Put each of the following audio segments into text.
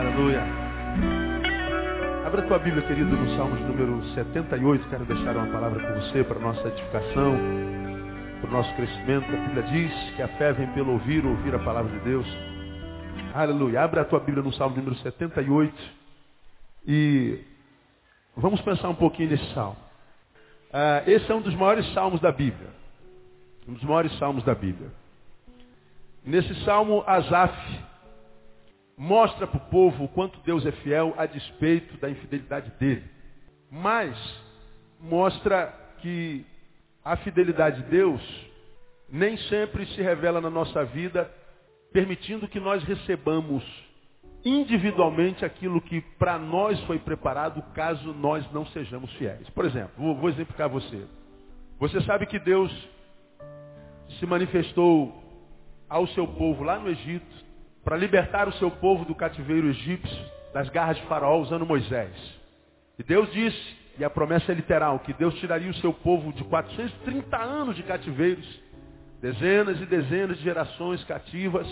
Aleluia. Abra tua Bíblia, querido, no Salmos número 78. Quero deixar uma palavra com você para nossa edificação, para o nosso crescimento. A Bíblia diz que a fé vem pelo ouvir, ouvir a palavra de Deus. Aleluia. Abra a tua Bíblia no Salmo número 78 e vamos pensar um pouquinho nesse salmo. Ah, esse é um dos maiores salmos da Bíblia. Um dos maiores salmos da Bíblia. Nesse salmo, Asaf mostra para o povo o quanto Deus é fiel a despeito da infidelidade dele. Mas mostra que a fidelidade de Deus nem sempre se revela na nossa vida, permitindo que nós recebamos individualmente aquilo que para nós foi preparado caso nós não sejamos fiéis. Por exemplo, vou, exemplificar você. Você sabe que Deus se manifestou ao seu povo lá no Egito para libertar o seu povo do cativeiro egípcio, das garras de faraó, usando Moisés. E Deus disse, e a promessa é literal, que Deus tiraria o seu povo de 430 anos de cativeiros, dezenas e dezenas de gerações cativas.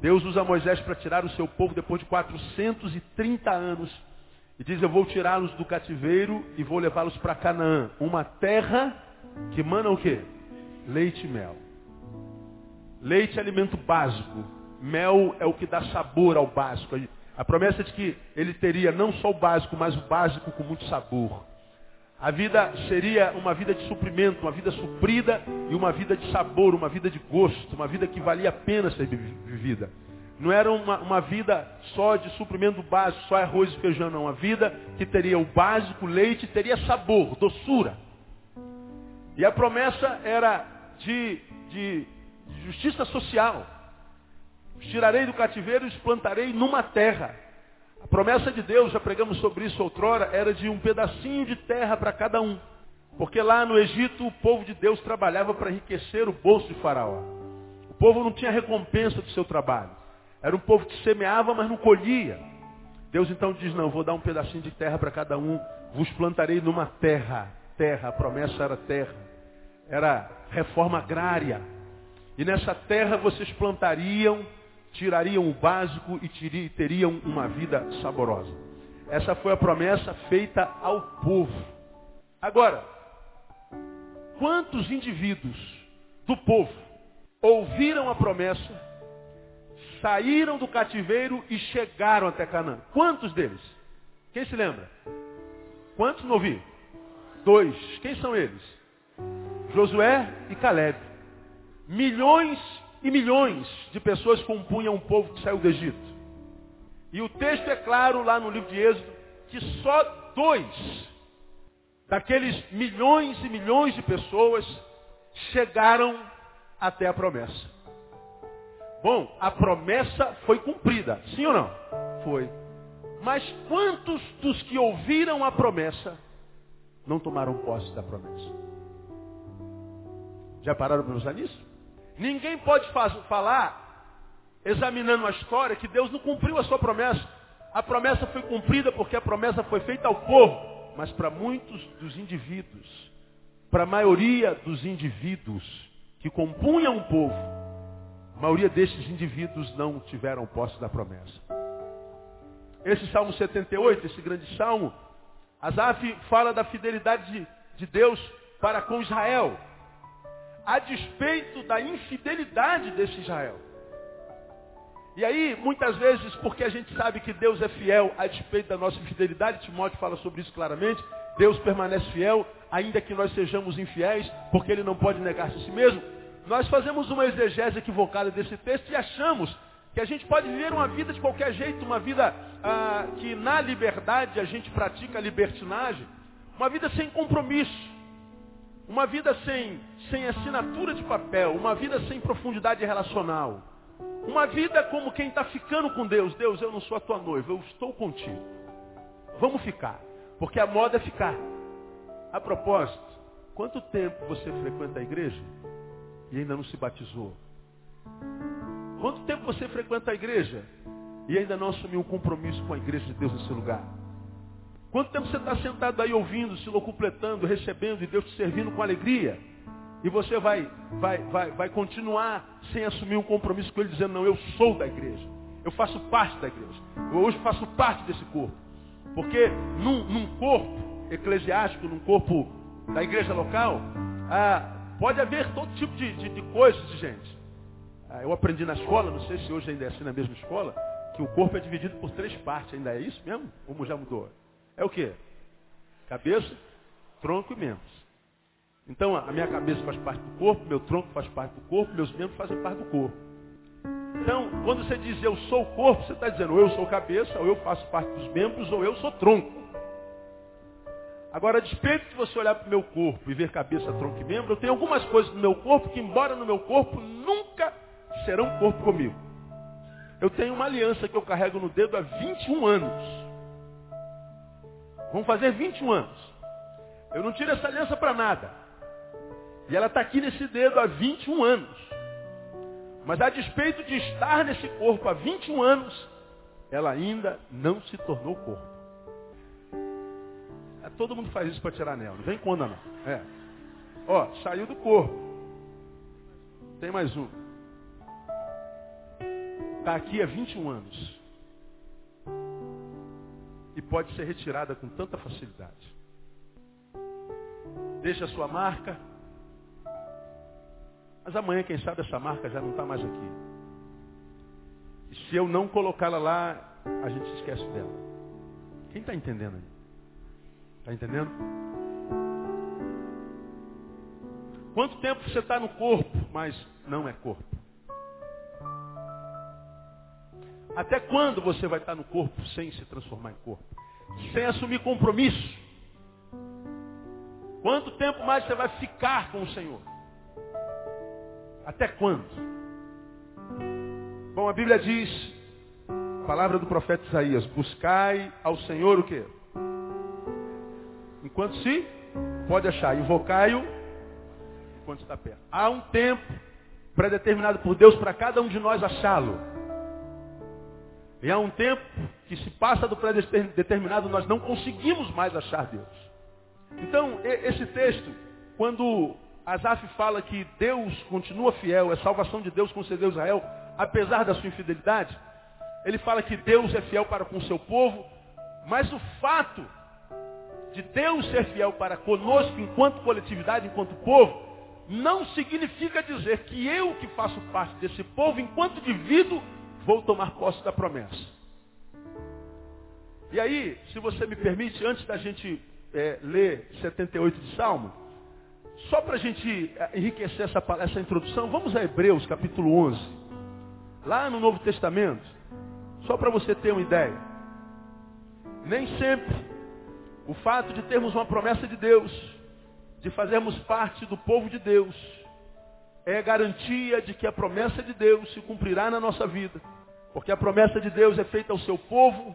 Deus usa Moisés para tirar o seu povo depois de 430 anos. E diz, eu vou tirá-los do cativeiro e vou levá-los para Canaã, uma terra que mana o quê? Leite e mel. Leite é alimento básico. Mel é o que dá sabor ao básico. A promessa é de que ele teria não só o básico, mas o básico com muito sabor. A vida seria uma vida de suprimento, uma vida suprida e uma vida de sabor, uma vida de gosto, uma vida que valia a pena ser vivida. Não era uma, uma vida só de suprimento básico, só arroz e feijão, não. Uma vida que teria o básico, leite, teria sabor, doçura. E a promessa era de, de justiça social. Os tirarei do cativeiro e os plantarei numa terra. A promessa de Deus, já pregamos sobre isso outrora, era de um pedacinho de terra para cada um. Porque lá no Egito o povo de Deus trabalhava para enriquecer o bolso de Faraó. O povo não tinha recompensa do seu trabalho. Era um povo que semeava, mas não colhia. Deus então diz, não, vou dar um pedacinho de terra para cada um, vos plantarei numa terra. Terra, a promessa era terra. Era reforma agrária. E nessa terra vocês plantariam tirariam o básico e teriam uma vida saborosa. Essa foi a promessa feita ao povo. Agora, quantos indivíduos do povo ouviram a promessa, saíram do cativeiro e chegaram até Canaã? Quantos deles? Quem se lembra? Quantos não ouvi? Dois. Quem são eles? Josué e Caleb. Milhões e milhões de pessoas compunham o povo que saiu do Egito. E o texto é claro lá no livro de Êxodo que só dois daqueles milhões e milhões de pessoas chegaram até a promessa. Bom, a promessa foi cumprida, sim ou não? Foi. Mas quantos dos que ouviram a promessa não tomaram posse da promessa? Já pararam para pensar nisso? Ninguém pode falar, examinando a história, que Deus não cumpriu a sua promessa. A promessa foi cumprida porque a promessa foi feita ao povo. Mas para muitos dos indivíduos, para a maioria dos indivíduos que compunham o povo, a maioria desses indivíduos não tiveram posse da promessa. Esse Salmo 78, esse grande salmo, Asaf fala da fidelidade de, de Deus para com Israel a despeito da infidelidade desse Israel. E aí, muitas vezes, porque a gente sabe que Deus é fiel a despeito da nossa infidelidade, Timóteo fala sobre isso claramente, Deus permanece fiel, ainda que nós sejamos infiéis, porque ele não pode negar-se a si mesmo. Nós fazemos uma exegese equivocada desse texto e achamos que a gente pode viver uma vida de qualquer jeito, uma vida ah, que na liberdade a gente pratica a libertinagem, uma vida sem compromisso. Uma vida sem, sem assinatura de papel, uma vida sem profundidade relacional. Uma vida como quem está ficando com Deus. Deus, eu não sou a tua noiva, eu estou contigo. Vamos ficar. Porque a moda é ficar. A propósito, quanto tempo você frequenta a igreja e ainda não se batizou? Quanto tempo você frequenta a igreja e ainda não assumiu um compromisso com a igreja de Deus nesse lugar? Quanto tempo você está sentado aí ouvindo, se locupletando, recebendo e Deus te servindo com alegria? E você vai, vai, vai, vai continuar sem assumir um compromisso com Ele, dizendo, não, eu sou da igreja. Eu faço parte da igreja. Eu hoje faço parte desse corpo. Porque num, num corpo eclesiástico, num corpo da igreja local, ah, pode haver todo tipo de, de, de coisas de gente. Ah, eu aprendi na escola, não sei se hoje ainda é assim na mesma escola, que o corpo é dividido por três partes. Ainda é isso mesmo? Como já mudou? É o quê? Cabeça, tronco e membros. Então a minha cabeça faz parte do corpo, meu tronco faz parte do corpo, meus membros fazem parte do corpo. Então, quando você diz eu sou o corpo, você está dizendo ou eu sou cabeça, ou eu faço parte dos membros, ou eu sou tronco. Agora, a despeito de você olhar para o meu corpo e ver cabeça, tronco e membro, eu tenho algumas coisas no meu corpo que, embora no meu corpo, nunca serão corpo comigo. Eu tenho uma aliança que eu carrego no dedo há 21 anos. Vamos fazer 21 anos. Eu não tiro essa aliança para nada. E ela está aqui nesse dedo há 21 anos. Mas a despeito de estar nesse corpo há 21 anos, ela ainda não se tornou corpo. É, todo mundo faz isso para tirar anel. Não vem onda não. É. Ó, saiu do corpo. Tem mais um. Está aqui há 21 anos. E pode ser retirada com tanta facilidade. Deixa a sua marca, mas amanhã, quem sabe, essa marca já não está mais aqui. E se eu não colocá-la lá, a gente se esquece dela. Quem está entendendo aí? Está entendendo? Quanto tempo você está no corpo, mas não é corpo? Até quando você vai estar no corpo sem se transformar em corpo? Sem assumir compromisso? Quanto tempo mais você vai ficar com o Senhor? Até quando? Bom, a Bíblia diz, palavra do profeta Isaías, buscai ao Senhor o quê? Enquanto se pode achar, invocai-o enquanto está perto. Há um tempo predeterminado por Deus para cada um de nós achá-lo. E há um tempo que se passa do predeterminado, nós não conseguimos mais achar Deus. Então, esse texto, quando Asaf fala que Deus continua fiel, é salvação de Deus concedeu a Israel, apesar da sua infidelidade. Ele fala que Deus é fiel para com o seu povo, mas o fato de Deus ser fiel para conosco enquanto coletividade, enquanto povo, não significa dizer que eu que faço parte desse povo, enquanto indivíduo, vou tomar posse da promessa. E aí, se você me permite, antes da gente é, ler 78 de Salmo, só para a gente eh, enriquecer essa, essa introdução, vamos a Hebreus capítulo 11. Lá no Novo Testamento. Só para você ter uma ideia. Nem sempre o fato de termos uma promessa de Deus, de fazermos parte do povo de Deus, é garantia de que a promessa de Deus se cumprirá na nossa vida. Porque a promessa de Deus é feita ao seu povo,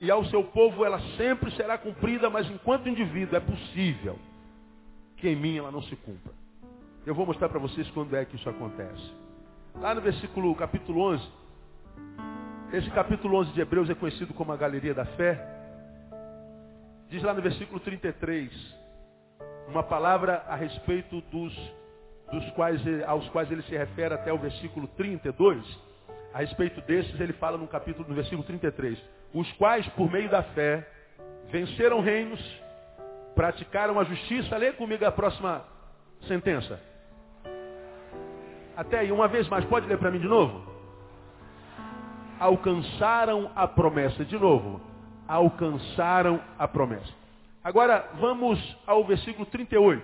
e ao seu povo ela sempre será cumprida, mas enquanto indivíduo é possível que em mim ela não se cumpra. Eu vou mostrar para vocês quando é que isso acontece. Lá no versículo capítulo 11, esse capítulo 11 de Hebreus é conhecido como a galeria da fé. Diz lá no versículo 33, uma palavra a respeito dos, dos quais, aos quais ele se refere até o versículo 32. A respeito desses, ele fala no capítulo, no versículo 33, os quais, por meio da fé, venceram reinos, praticaram a justiça. Lê comigo a próxima sentença. Até aí, uma vez mais, pode ler para mim de novo? Alcançaram a promessa. De novo, alcançaram a promessa. Agora, vamos ao versículo 38.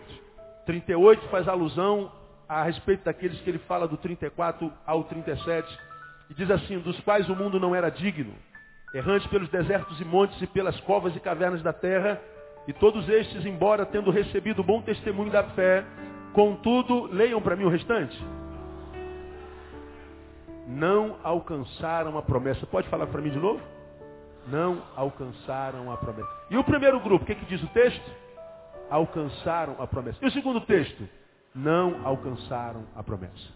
38 faz alusão a respeito daqueles que ele fala do 34 ao 37. E diz assim, dos quais o mundo não era digno, errante pelos desertos e montes e pelas covas e cavernas da terra, e todos estes, embora tendo recebido bom testemunho da fé, contudo, leiam para mim o restante. Não alcançaram a promessa. Pode falar para mim de novo? Não alcançaram a promessa. E o primeiro grupo, o que, que diz o texto? Alcançaram a promessa. E o segundo texto? Não alcançaram a promessa.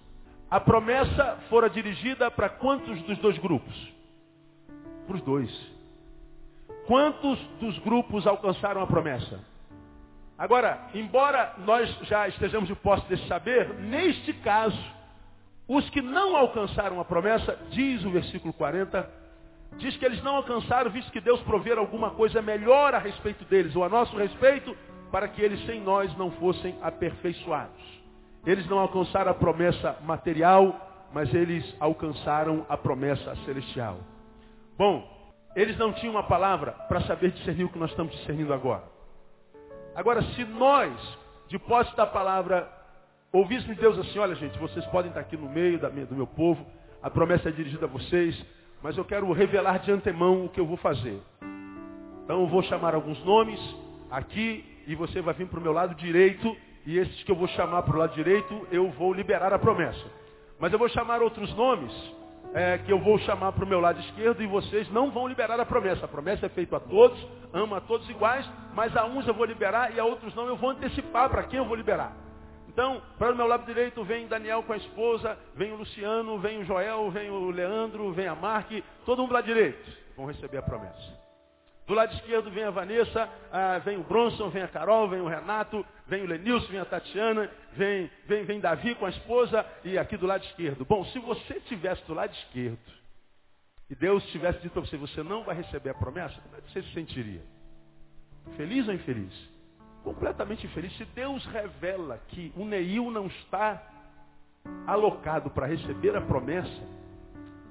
A promessa fora dirigida para quantos dos dois grupos? Para os dois. Quantos dos grupos alcançaram a promessa? Agora, embora nós já estejamos de posse desse saber, neste caso, Os que não alcançaram a promessa, diz o versículo 40, diz que eles não alcançaram, visto que Deus prover alguma coisa melhor a respeito deles, ou a nosso respeito, para que eles sem nós não fossem aperfeiçoados. Eles não alcançaram a promessa material, mas eles alcançaram a promessa celestial. Bom, eles não tinham uma palavra para saber discernir o que nós estamos discernindo agora. Agora, se nós, de posse da palavra, ouvíssemos Deus assim, olha gente, vocês podem estar aqui no meio do meu povo, a promessa é dirigida a vocês, mas eu quero revelar de antemão o que eu vou fazer. Então eu vou chamar alguns nomes aqui e você vai vir para o meu lado direito e esses que eu vou chamar para o lado direito eu vou liberar a promessa. Mas eu vou chamar outros nomes é, que eu vou chamar para o meu lado esquerdo e vocês não vão liberar a promessa. A promessa é feita a todos, ama a todos iguais, mas a uns eu vou liberar e a outros não. Eu vou antecipar para quem eu vou liberar. Então, para o meu lado direito vem Daniel com a esposa, vem o Luciano, vem o Joel, vem o Leandro, vem a Mark, todo mundo do lado direito. Vão receber a promessa. Do lado esquerdo vem a Vanessa, ah, vem o Bronson, vem a Carol, vem o Renato, vem o Lenilson, vem a Tatiana, vem, vem, vem Davi com a esposa e aqui do lado esquerdo. Bom, se você estivesse do lado esquerdo e Deus tivesse dito para você, você não vai receber a promessa, como é que você se sentiria? Feliz ou infeliz? Completamente infeliz. Se Deus revela que o Neil não está alocado para receber a promessa,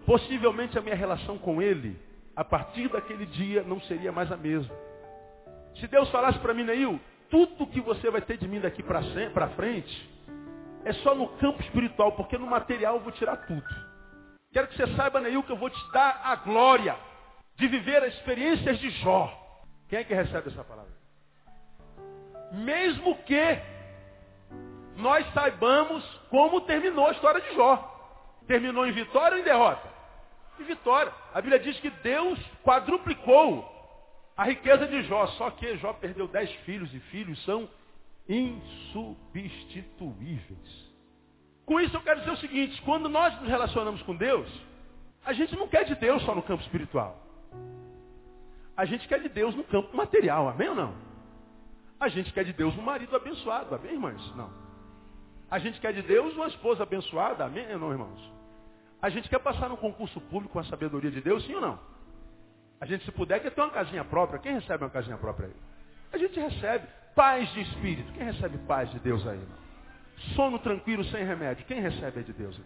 possivelmente a minha relação com ele a partir daquele dia não seria mais a mesma. Se Deus falasse para mim, Neil, tudo que você vai ter de mim daqui para frente é só no campo espiritual, porque no material eu vou tirar tudo. Quero que você saiba, Neil, que eu vou te dar a glória de viver as experiências de Jó. Quem é que recebe essa palavra? Mesmo que nós saibamos como terminou a história de Jó. Terminou em vitória ou em derrota? De vitória. A Bíblia diz que Deus quadruplicou a riqueza de Jó, só que Jó perdeu dez filhos e filhos são insubstituíveis. Com isso eu quero dizer o seguinte, quando nós nos relacionamos com Deus, a gente não quer de Deus só no campo espiritual. A gente quer de Deus no campo material, amém ou não? A gente quer de Deus um marido abençoado, amém, irmãs? Não. A gente quer de Deus uma esposa abençoada, amém ou não, irmãos? A gente quer passar num concurso público com a sabedoria de Deus, sim ou não? A gente, se puder, quer ter uma casinha própria. Quem recebe uma casinha própria aí? A gente recebe paz de espírito. Quem recebe paz de Deus aí, irmão? Sono tranquilo, sem remédio. Quem recebe aí de Deus?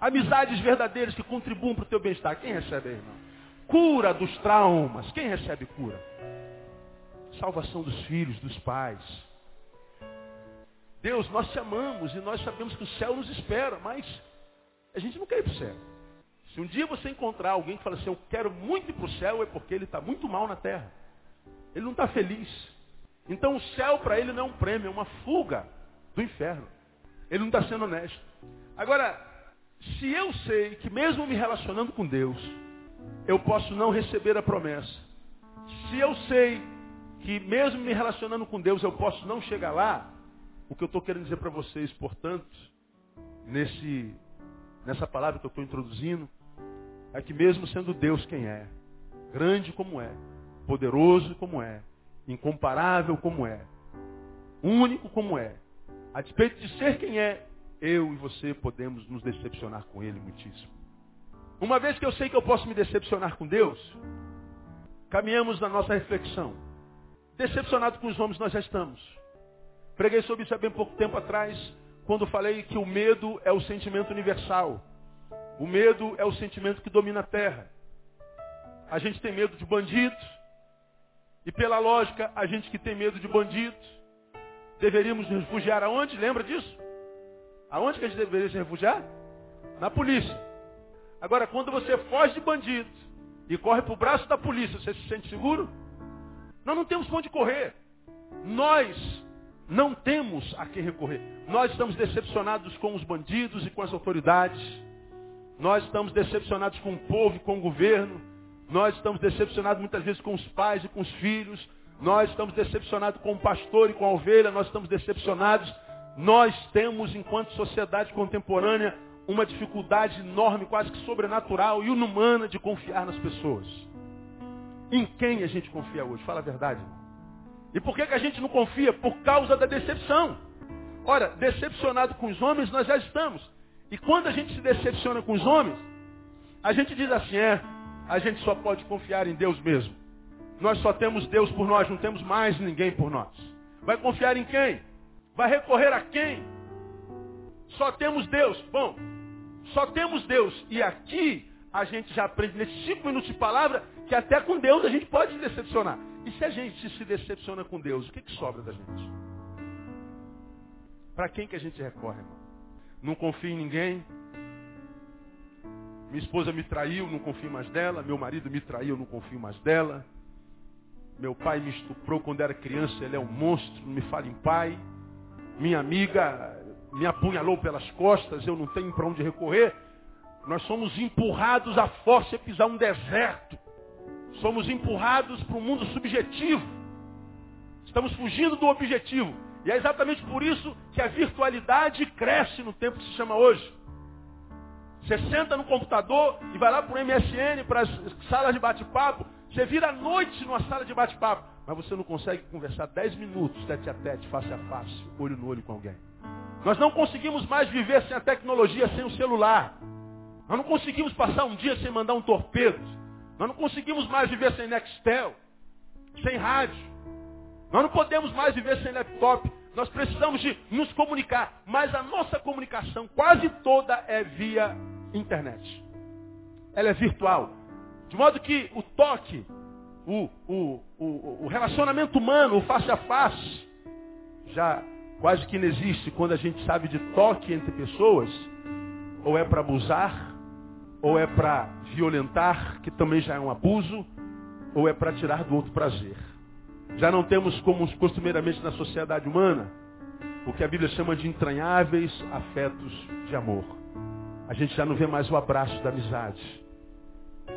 Amizades verdadeiras que contribuam para o teu bem-estar. Quem recebe aí, irmão? Cura dos traumas. Quem recebe cura? Salvação dos filhos, dos pais. Deus, nós te amamos e nós sabemos que o céu nos espera, mas a gente não quer ir para o céu. Se um dia você encontrar alguém que fala assim, eu quero muito ir para o céu, é porque ele está muito mal na terra. Ele não está feliz. Então o céu para ele não é um prêmio, é uma fuga do inferno. Ele não está sendo honesto. Agora, se eu sei que mesmo me relacionando com Deus, eu posso não receber a promessa. Se eu sei que mesmo me relacionando com Deus eu posso não chegar lá, o que eu estou querendo dizer para vocês, portanto, nesse nessa palavra que eu estou introduzindo, é que mesmo sendo Deus quem é, grande como é, poderoso como é, incomparável como é, único como é, a despeito de ser quem é, eu e você podemos nos decepcionar com Ele muitíssimo. Uma vez que eu sei que eu posso me decepcionar com Deus, caminhamos na nossa reflexão. Decepcionado com os homens nós já estamos. Preguei sobre isso há bem pouco tempo atrás, quando falei que o medo é o sentimento universal. O medo é o sentimento que domina a terra. A gente tem medo de bandidos. E pela lógica, a gente que tem medo de bandidos, deveríamos nos refugiar aonde? Lembra disso? Aonde que a gente deveria se refugiar? Na polícia. Agora, quando você foge de bandido e corre para o braço da polícia, você se sente seguro? Nós não temos onde correr. Nós não temos a quem recorrer. Nós estamos decepcionados com os bandidos e com as autoridades. Nós estamos decepcionados com o povo e com o governo. Nós estamos decepcionados muitas vezes com os pais e com os filhos. Nós estamos decepcionados com o pastor e com a ovelha. Nós estamos decepcionados. Nós temos, enquanto sociedade contemporânea, uma dificuldade enorme, quase que sobrenatural e inumana de confiar nas pessoas. Em quem a gente confia hoje? Fala a verdade. E por que, que a gente não confia? Por causa da decepção. Ora, decepcionado com os homens nós já estamos. E quando a gente se decepciona com os homens, a gente diz assim, é, a gente só pode confiar em Deus mesmo. Nós só temos Deus por nós, não temos mais ninguém por nós. Vai confiar em quem? Vai recorrer a quem? Só temos Deus. Bom, só temos Deus. E aqui a gente já aprende nesses cinco minutos de palavra que até com Deus a gente pode se decepcionar. E se a gente se decepciona com Deus, o que, que sobra da gente? Para quem que a gente recorre, irmão? Não confio em ninguém. Minha esposa me traiu, não confio mais dela. Meu marido me traiu, não confio mais dela. Meu pai me estuprou quando era criança, ele é um monstro, não me fala em pai. Minha amiga me apunhalou pelas costas, eu não tenho para onde recorrer. Nós somos empurrados à força a pisar um deserto. Somos empurrados para um mundo subjetivo. Estamos fugindo do objetivo. E é exatamente por isso que a virtualidade cresce no tempo que se chama hoje. Você senta no computador e vai lá para o MSN, para as salas de bate-papo. Você vira a noite numa sala de bate-papo. Mas você não consegue conversar 10 minutos, tete a tete, face a face, olho no olho com alguém. Nós não conseguimos mais viver sem a tecnologia, sem o celular. Nós não conseguimos passar um dia sem mandar um torpedo. Nós não conseguimos mais viver sem Nextel, sem rádio. Nós não podemos mais viver sem laptop. Nós precisamos de nos comunicar. Mas a nossa comunicação quase toda é via internet. Ela é virtual. De modo que o toque, o, o, o, o relacionamento humano, o face a face, já quase que não existe quando a gente sabe de toque entre pessoas, ou é para abusar, ou é para violentar, que também já é um abuso, ou é para tirar do outro prazer. Já não temos como costumeiramente na sociedade humana, o que a Bíblia chama de entranháveis afetos de amor. A gente já não vê mais o abraço da amizade.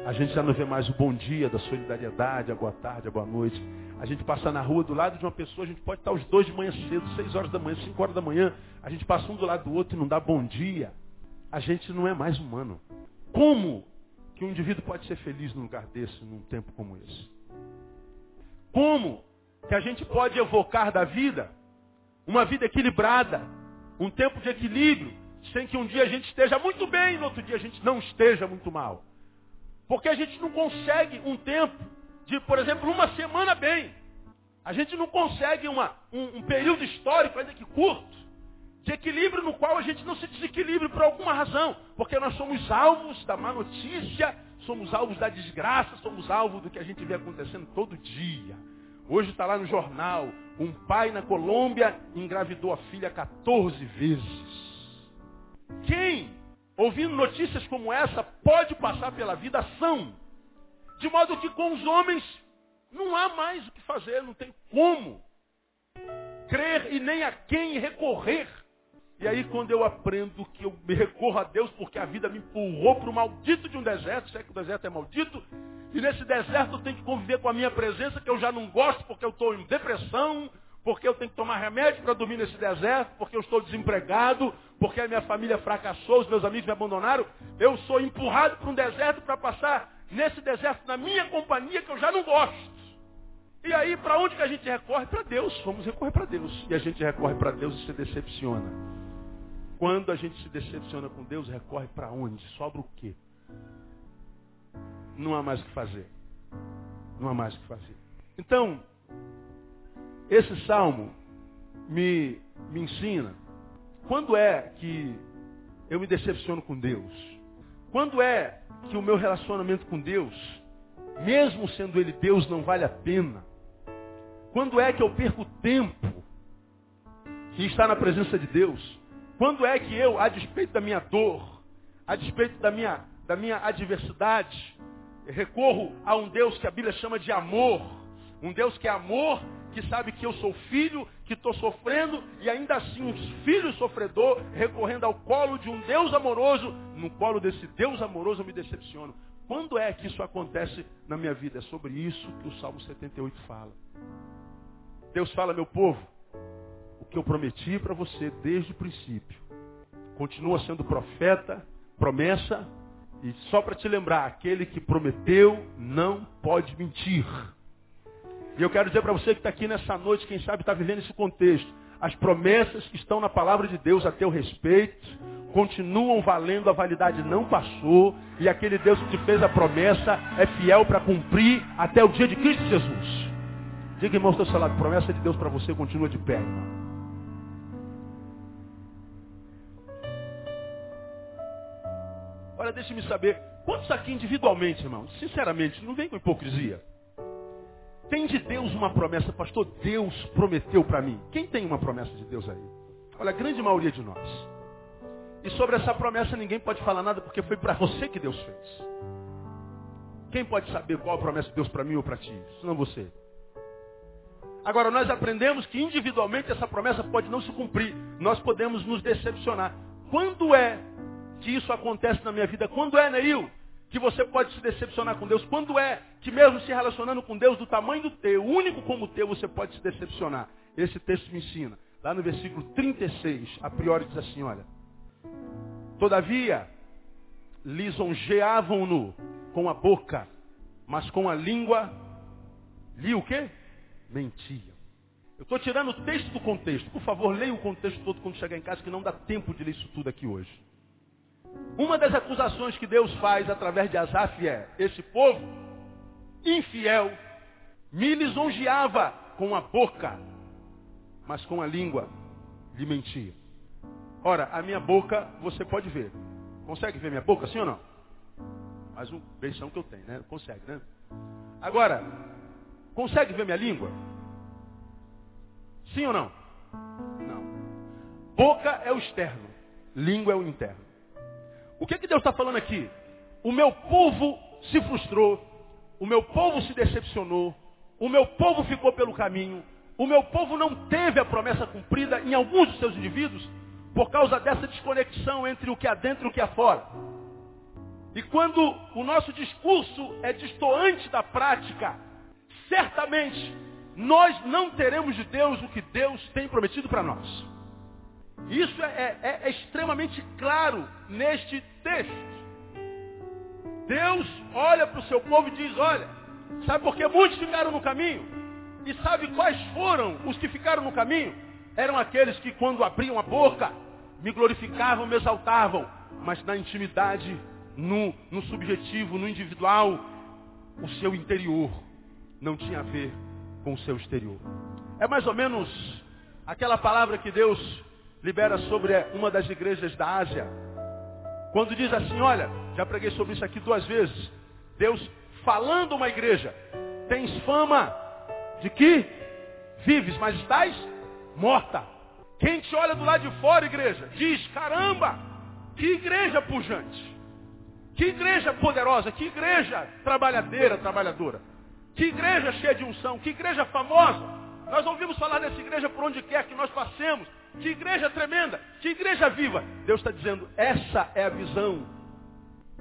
A gente já não vê mais o bom dia, da solidariedade, a boa tarde, a boa noite. A gente passa na rua do lado de uma pessoa, a gente pode estar os dois de manhã cedo, seis horas da manhã, cinco horas da manhã. A gente passa um do lado do outro e não dá bom dia. A gente não é mais humano. Como que um indivíduo pode ser feliz num lugar desse, num tempo como esse? Como que a gente pode evocar da vida uma vida equilibrada, um tempo de equilíbrio, sem que um dia a gente esteja muito bem e no outro dia a gente não esteja muito mal? Porque a gente não consegue um tempo de, por exemplo, uma semana bem. A gente não consegue uma, um, um período histórico, ainda que curto, de equilíbrio no qual a gente não se desequilibre por alguma razão. Porque nós somos alvos da má notícia, somos alvos da desgraça, somos alvos do que a gente vê acontecendo todo dia. Hoje está lá no jornal, um pai na Colômbia engravidou a filha 14 vezes. Quem, ouvindo notícias como essa, pode passar pela vida são de modo que com os homens não há mais o que fazer, não tem como crer e nem a quem recorrer. E aí quando eu aprendo que eu me recorro a Deus porque a vida me empurrou para o maldito de um deserto, se é que o deserto é maldito, e nesse deserto eu tenho que conviver com a minha presença, que eu já não gosto porque eu estou em depressão, porque eu tenho que tomar remédio para dormir nesse deserto, porque eu estou desempregado, porque a minha família fracassou, os meus amigos me abandonaram, eu sou empurrado para um deserto para passar nesse deserto, na minha companhia, que eu já não gosto. E aí, para onde que a gente recorre? Para Deus. Vamos recorrer para Deus. E a gente recorre para Deus e se decepciona. Quando a gente se decepciona com Deus, recorre para onde? Sobra o quê? Não há mais o que fazer. Não há mais o que fazer. Então, esse salmo me, me ensina quando é que eu me decepciono com Deus. Quando é que o meu relacionamento com Deus, mesmo sendo Ele Deus, não vale a pena? Quando é que eu perco tempo em estar na presença de Deus? Quando é que eu, a despeito da minha dor, a despeito da minha, da minha adversidade, recorro a um Deus que a Bíblia chama de amor, um Deus que é amor, que sabe que eu sou filho, que estou sofrendo, e ainda assim um filho sofredor, recorrendo ao colo de um Deus amoroso, no colo desse Deus amoroso eu me decepciono. Quando é que isso acontece na minha vida? É sobre isso que o Salmo 78 fala. Deus fala, meu povo, que eu prometi para você desde o princípio. Continua sendo profeta, promessa, e só para te lembrar, aquele que prometeu não pode mentir. E eu quero dizer para você que está aqui nessa noite, quem sabe está vivendo esse contexto. As promessas que estão na palavra de Deus a teu respeito continuam valendo, a validade não passou, e aquele Deus que te fez a promessa é fiel para cumprir até o dia de Cristo Jesus. Diga, irmão, seu salário, promessa de Deus para você continua de pé, irmão. Olha, deixe-me saber, quantos aqui individualmente, irmão, sinceramente, não vem com hipocrisia. Tem de Deus uma promessa, pastor? Deus prometeu para mim. Quem tem uma promessa de Deus aí? Olha, a grande maioria de nós. E sobre essa promessa ninguém pode falar nada porque foi para você que Deus fez. Quem pode saber qual a promessa de Deus para mim ou para ti? Senão você. Agora, nós aprendemos que individualmente essa promessa pode não se cumprir. Nós podemos nos decepcionar. Quando é que isso acontece na minha vida? Quando é, Neil, que você pode se decepcionar com Deus? Quando é que mesmo se relacionando com Deus do tamanho do teu, único como teu, você pode se decepcionar? Esse texto me ensina. Lá no versículo 36, a priori diz assim, olha. Todavia, lisonjeavam-no com a boca, mas com a língua lhe o quê? Mentiam. Eu estou tirando o texto do contexto. Por favor, leia o contexto todo quando chegar em casa, que não dá tempo de ler isso tudo aqui hoje. Uma das acusações que Deus faz através de Asaf é, esse povo infiel me lisonjeava com a boca, mas com a língua lhe mentia. Ora, a minha boca você pode ver. Consegue ver minha boca, sim ou não? Mais um beijão que eu tenho, né? Consegue, né? Agora, consegue ver minha língua? Sim ou não? Não. Boca é o externo, língua é o interno. O que, que Deus está falando aqui? O meu povo se frustrou, o meu povo se decepcionou, o meu povo ficou pelo caminho, o meu povo não teve a promessa cumprida em alguns dos seus indivíduos por causa dessa desconexão entre o que há dentro e o que há fora. E quando o nosso discurso é distoante da prática, certamente nós não teremos de Deus o que Deus tem prometido para nós. Isso é, é, é extremamente claro neste texto. Deus olha para o seu povo e diz, olha, sabe por que muitos ficaram no caminho? E sabe quais foram os que ficaram no caminho? Eram aqueles que quando abriam a boca, me glorificavam, me exaltavam. Mas na intimidade, no, no subjetivo, no individual, o seu interior não tinha a ver com o seu exterior. É mais ou menos aquela palavra que Deus libera sobre uma das igrejas da Ásia. Quando diz assim, olha, já preguei sobre isso aqui duas vezes. Deus falando uma igreja, tens fama de que vives, mas estás morta. Quem te olha do lado de fora, igreja, diz, caramba, que igreja pujante. Que igreja poderosa, que igreja trabalhadeira, trabalhadora. Que igreja cheia de unção, que igreja famosa. Nós ouvimos falar dessa igreja por onde quer que nós passemos. Que igreja tremenda, que igreja viva. Deus está dizendo, essa é a visão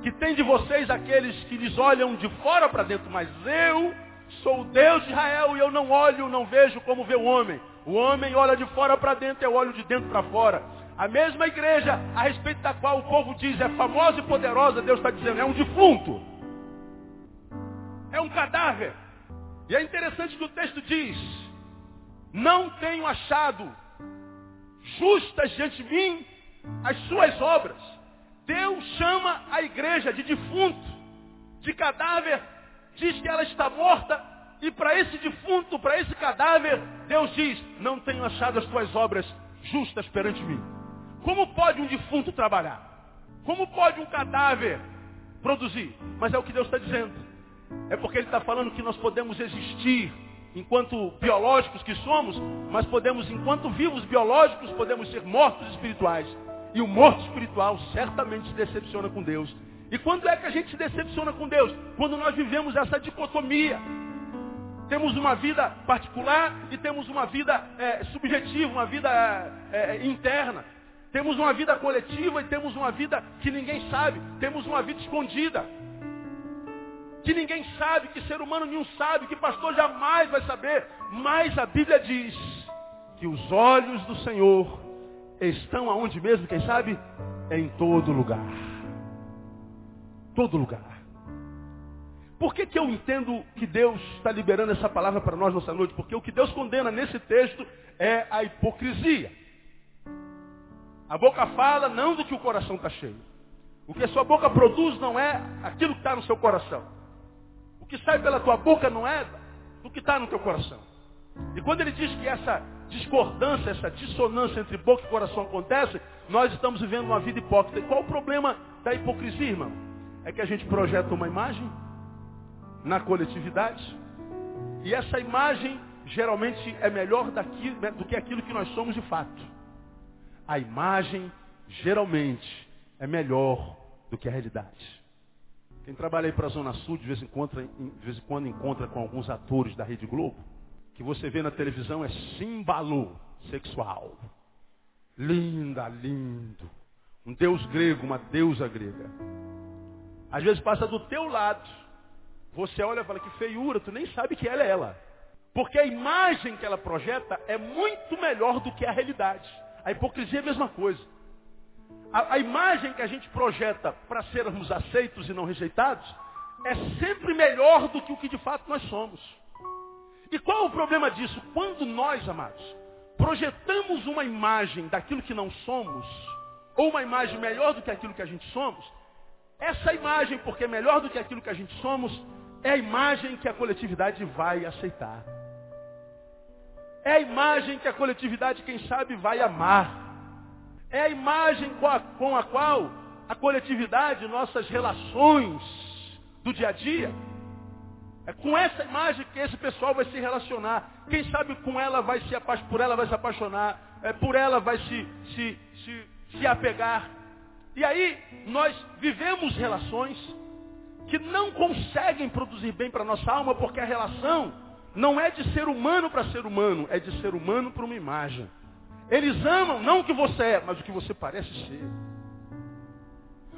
que tem de vocês aqueles que lhes olham de fora para dentro, mas eu sou o Deus de Israel e eu não olho, não vejo como vê o homem. O homem olha de fora para dentro, eu olho de dentro para fora. A mesma igreja a respeito da qual o povo diz é famosa e poderosa, Deus está dizendo, é um defunto. É um cadáver. E é interessante que o texto diz, não tenho achado justas diante de mim as suas obras. Deus chama a igreja de defunto, de cadáver, diz que ela está morta, e para esse defunto, para esse cadáver, Deus diz, não tenho achado as tuas obras justas perante mim. Como pode um defunto trabalhar? Como pode um cadáver produzir? Mas é o que Deus está dizendo. É porque Ele está falando que nós podemos existir enquanto biológicos que somos, mas podemos, enquanto vivos biológicos, podemos ser mortos espirituais. E o morto espiritual certamente se decepciona com Deus. E quando é que a gente se decepciona com Deus? Quando nós vivemos essa dicotomia. Temos uma vida particular e temos uma vida é, subjetiva, uma vida é, é, interna. Temos uma vida coletiva e temos uma vida que ninguém sabe. Temos uma vida escondida que ninguém sabe, que ser humano nenhum sabe, que pastor jamais vai saber. Mas a Bíblia diz que os olhos do Senhor estão aonde mesmo, quem sabe? É em todo lugar. Todo lugar. Por que, que eu entendo que Deus está liberando essa palavra para nós nessa noite? Porque o que Deus condena nesse texto é a hipocrisia. A boca fala não do que o coração está cheio. O que a sua boca produz não é aquilo que está no seu coração. O que sai pela tua boca não é do que está no teu coração. E quando ele diz que essa discordância, essa dissonância entre boca e coração acontece, nós estamos vivendo uma vida hipócrita. E qual o problema da hipocrisia, irmão? É que a gente projeta uma imagem na coletividade e essa imagem geralmente é melhor daqui, do que aquilo que nós somos de fato. A imagem geralmente é melhor do que a realidade. Quem trabalha aí para a Zona Sul de vez, em quando, de vez em quando encontra com alguns atores da Rede Globo, que você vê na televisão é símbolo sexual. Linda, lindo. Um deus grego, uma deusa grega. Às vezes passa do teu lado. Você olha e fala que feiura, tu nem sabe que ela é ela. Porque a imagem que ela projeta é muito melhor do que a realidade. A hipocrisia é a mesma coisa. A, a imagem que a gente projeta para sermos aceitos e não rejeitados é sempre melhor do que o que de fato nós somos. E qual o problema disso? Quando nós, amados, projetamos uma imagem daquilo que não somos, ou uma imagem melhor do que aquilo que a gente somos, essa imagem, porque é melhor do que aquilo que a gente somos, é a imagem que a coletividade vai aceitar. É a imagem que a coletividade, quem sabe, vai amar. É a imagem com a, com a qual a coletividade, nossas relações do dia a dia, é com essa imagem que esse pessoal vai se relacionar. Quem sabe com ela vai se por ela vai se apaixonar, é, por ela vai se, se, se, se apegar. E aí nós vivemos relações que não conseguem produzir bem para a nossa alma, porque a relação não é de ser humano para ser humano, é de ser humano para uma imagem. Eles amam não o que você é, mas o que você parece ser.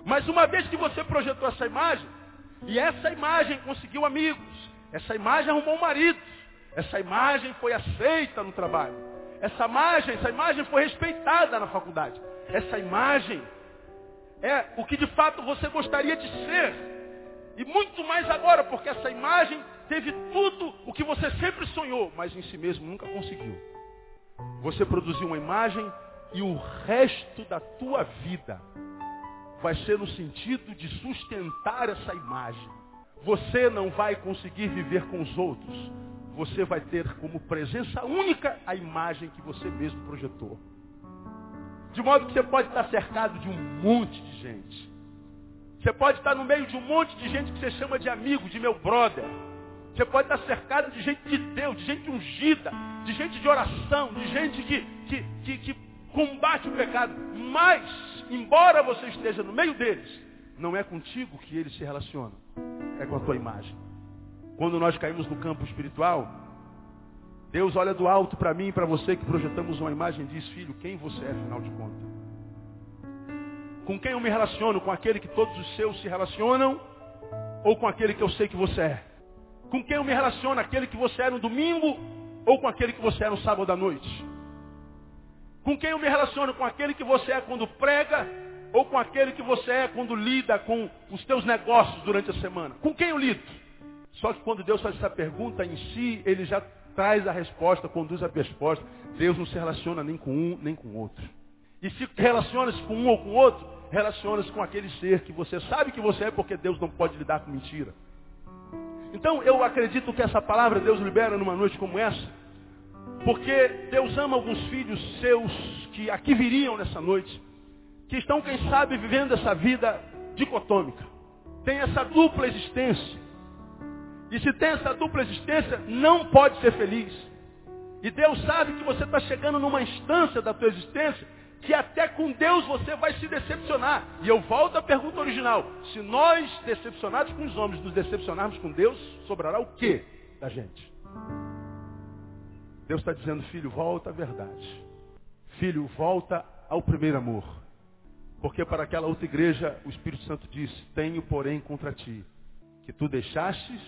Mas uma vez que você projetou essa imagem, e essa imagem conseguiu amigos. Essa imagem arrumou um marido. Essa imagem foi aceita no trabalho. Essa imagem, essa imagem foi respeitada na faculdade. Essa imagem é o que de fato você gostaria de ser. E muito mais agora, porque essa imagem teve tudo o que você sempre sonhou, mas em si mesmo nunca conseguiu. Você produziu uma imagem e o resto da tua vida vai ser no sentido de sustentar essa imagem. Você não vai conseguir viver com os outros. Você vai ter como presença única a imagem que você mesmo projetou. De modo que você pode estar cercado de um monte de gente. Você pode estar no meio de um monte de gente que você chama de amigo, de meu brother. Você pode estar cercado de gente de Deus, de gente ungida, de gente de oração, de gente que, que, que, que combate o pecado. Mas, embora você esteja no meio deles, não é contigo que eles se relacionam, é com a tua imagem. Quando nós caímos no campo espiritual, Deus olha do alto para mim e para você que projetamos uma imagem e diz, filho, quem você é, afinal de contas? Com quem eu me relaciono? Com aquele que todos os seus se relacionam? Ou com aquele que eu sei que você é? Com quem eu me relaciono? Aquele que você é no domingo? Ou com aquele que você é no sábado à noite? Com quem eu me relaciono? Com aquele que você é quando prega ou com aquele que você é quando lida com os teus negócios durante a semana? Com quem eu lido? Só que quando Deus faz essa pergunta em si, ele já traz a resposta, conduz a resposta. Deus não se relaciona nem com um, nem com outro. E se relaciona-se com um ou com outro, relaciona-se com aquele ser que você sabe que você é, porque Deus não pode lidar com mentira. Então eu acredito que essa palavra Deus libera numa noite como essa, porque Deus ama alguns filhos seus que aqui viriam nessa noite, que estão, quem sabe, vivendo essa vida dicotômica. Tem essa dupla existência. E se tem essa dupla existência, não pode ser feliz. E Deus sabe que você está chegando numa instância da tua existência que até com Deus você vai se decepcionar. E eu volto à pergunta original. Se nós, decepcionados com os homens, nos decepcionarmos com Deus, sobrará o que da gente? Deus está dizendo, filho, volta à verdade. Filho, volta ao primeiro amor. Porque para aquela outra igreja o Espírito Santo diz, tenho porém contra ti, que tu deixastes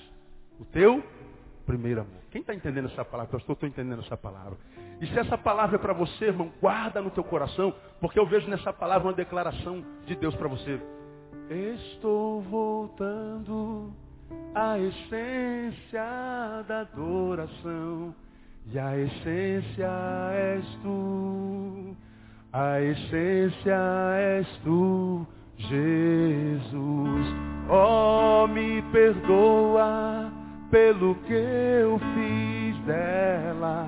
o teu primeiro amor. Quem está entendendo essa palavra? Pastor, estou entendendo essa palavra. E se essa palavra é para você, irmão, guarda no teu coração, porque eu vejo nessa palavra uma declaração de Deus para você. Estou voltando à essência da adoração e a essência és tu. A essência és tu, Jesus. Oh, me perdoa pelo que eu fiz dela.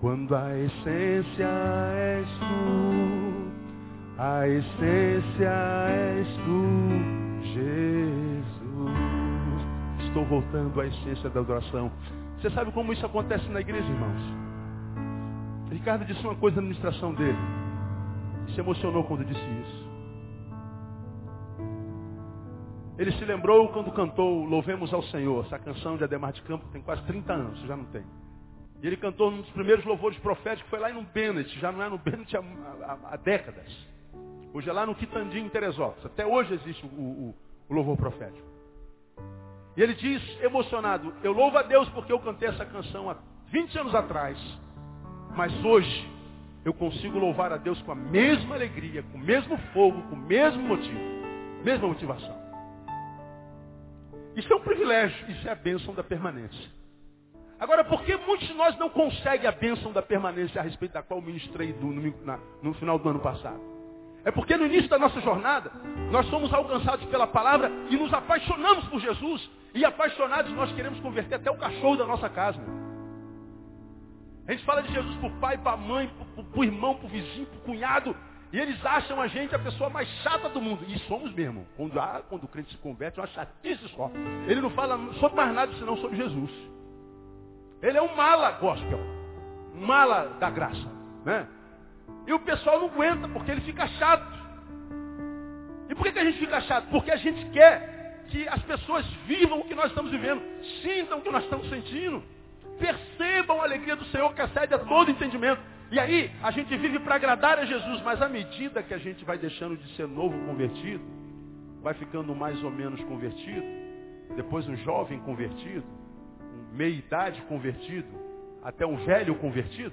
Quando a essência és tu, a essência és tu, Jesus. Estou voltando à essência da adoração. Você sabe como isso acontece na igreja, irmãos? Ricardo disse uma coisa na administração dele. Se emocionou quando disse isso. Ele se lembrou quando cantou Louvemos ao Senhor. Essa canção de Ademar de Campo tem quase 30 anos, já não tem. E ele cantou um dos primeiros louvores proféticos, foi lá no Bennett, já não é no Bennett há, há, há décadas. Hoje é lá no Quitandinho, em Teresópolis. Até hoje existe o, o, o louvor profético. E ele diz, emocionado, eu louvo a Deus porque eu cantei essa canção há 20 anos atrás. Mas hoje eu consigo louvar a Deus com a mesma alegria, com o mesmo fogo, com o mesmo motivo, mesma motivação. Isso é um privilégio, isso é a bênção da permanência. Agora, por que muitos de nós não conseguem a bênção da permanência a respeito da qual ministrei no, no, no final do ano passado? É porque no início da nossa jornada, nós somos alcançados pela palavra e nos apaixonamos por Jesus. E apaixonados nós queremos converter até o cachorro da nossa casa. A gente fala de Jesus para o pai, para a mãe, para o irmão, para o vizinho, para o cunhado. E eles acham a gente a pessoa mais chata do mundo. E somos mesmo. Quando, ah, quando o crente se converte, é uma chatice só. Ele não fala sobre mais nada senão sobre Jesus. Ele é um mala gospel. Um mala da graça. Né? E o pessoal não aguenta, porque ele fica chato. E por que, que a gente fica chato? Porque a gente quer que as pessoas vivam o que nós estamos vivendo. Sintam o que nós estamos sentindo. Percebam a alegria do Senhor que excede a todo entendimento. E aí, a gente vive para agradar a Jesus, mas à medida que a gente vai deixando de ser novo convertido, vai ficando mais ou menos convertido, depois um jovem convertido, um meia-idade convertido, até um velho convertido,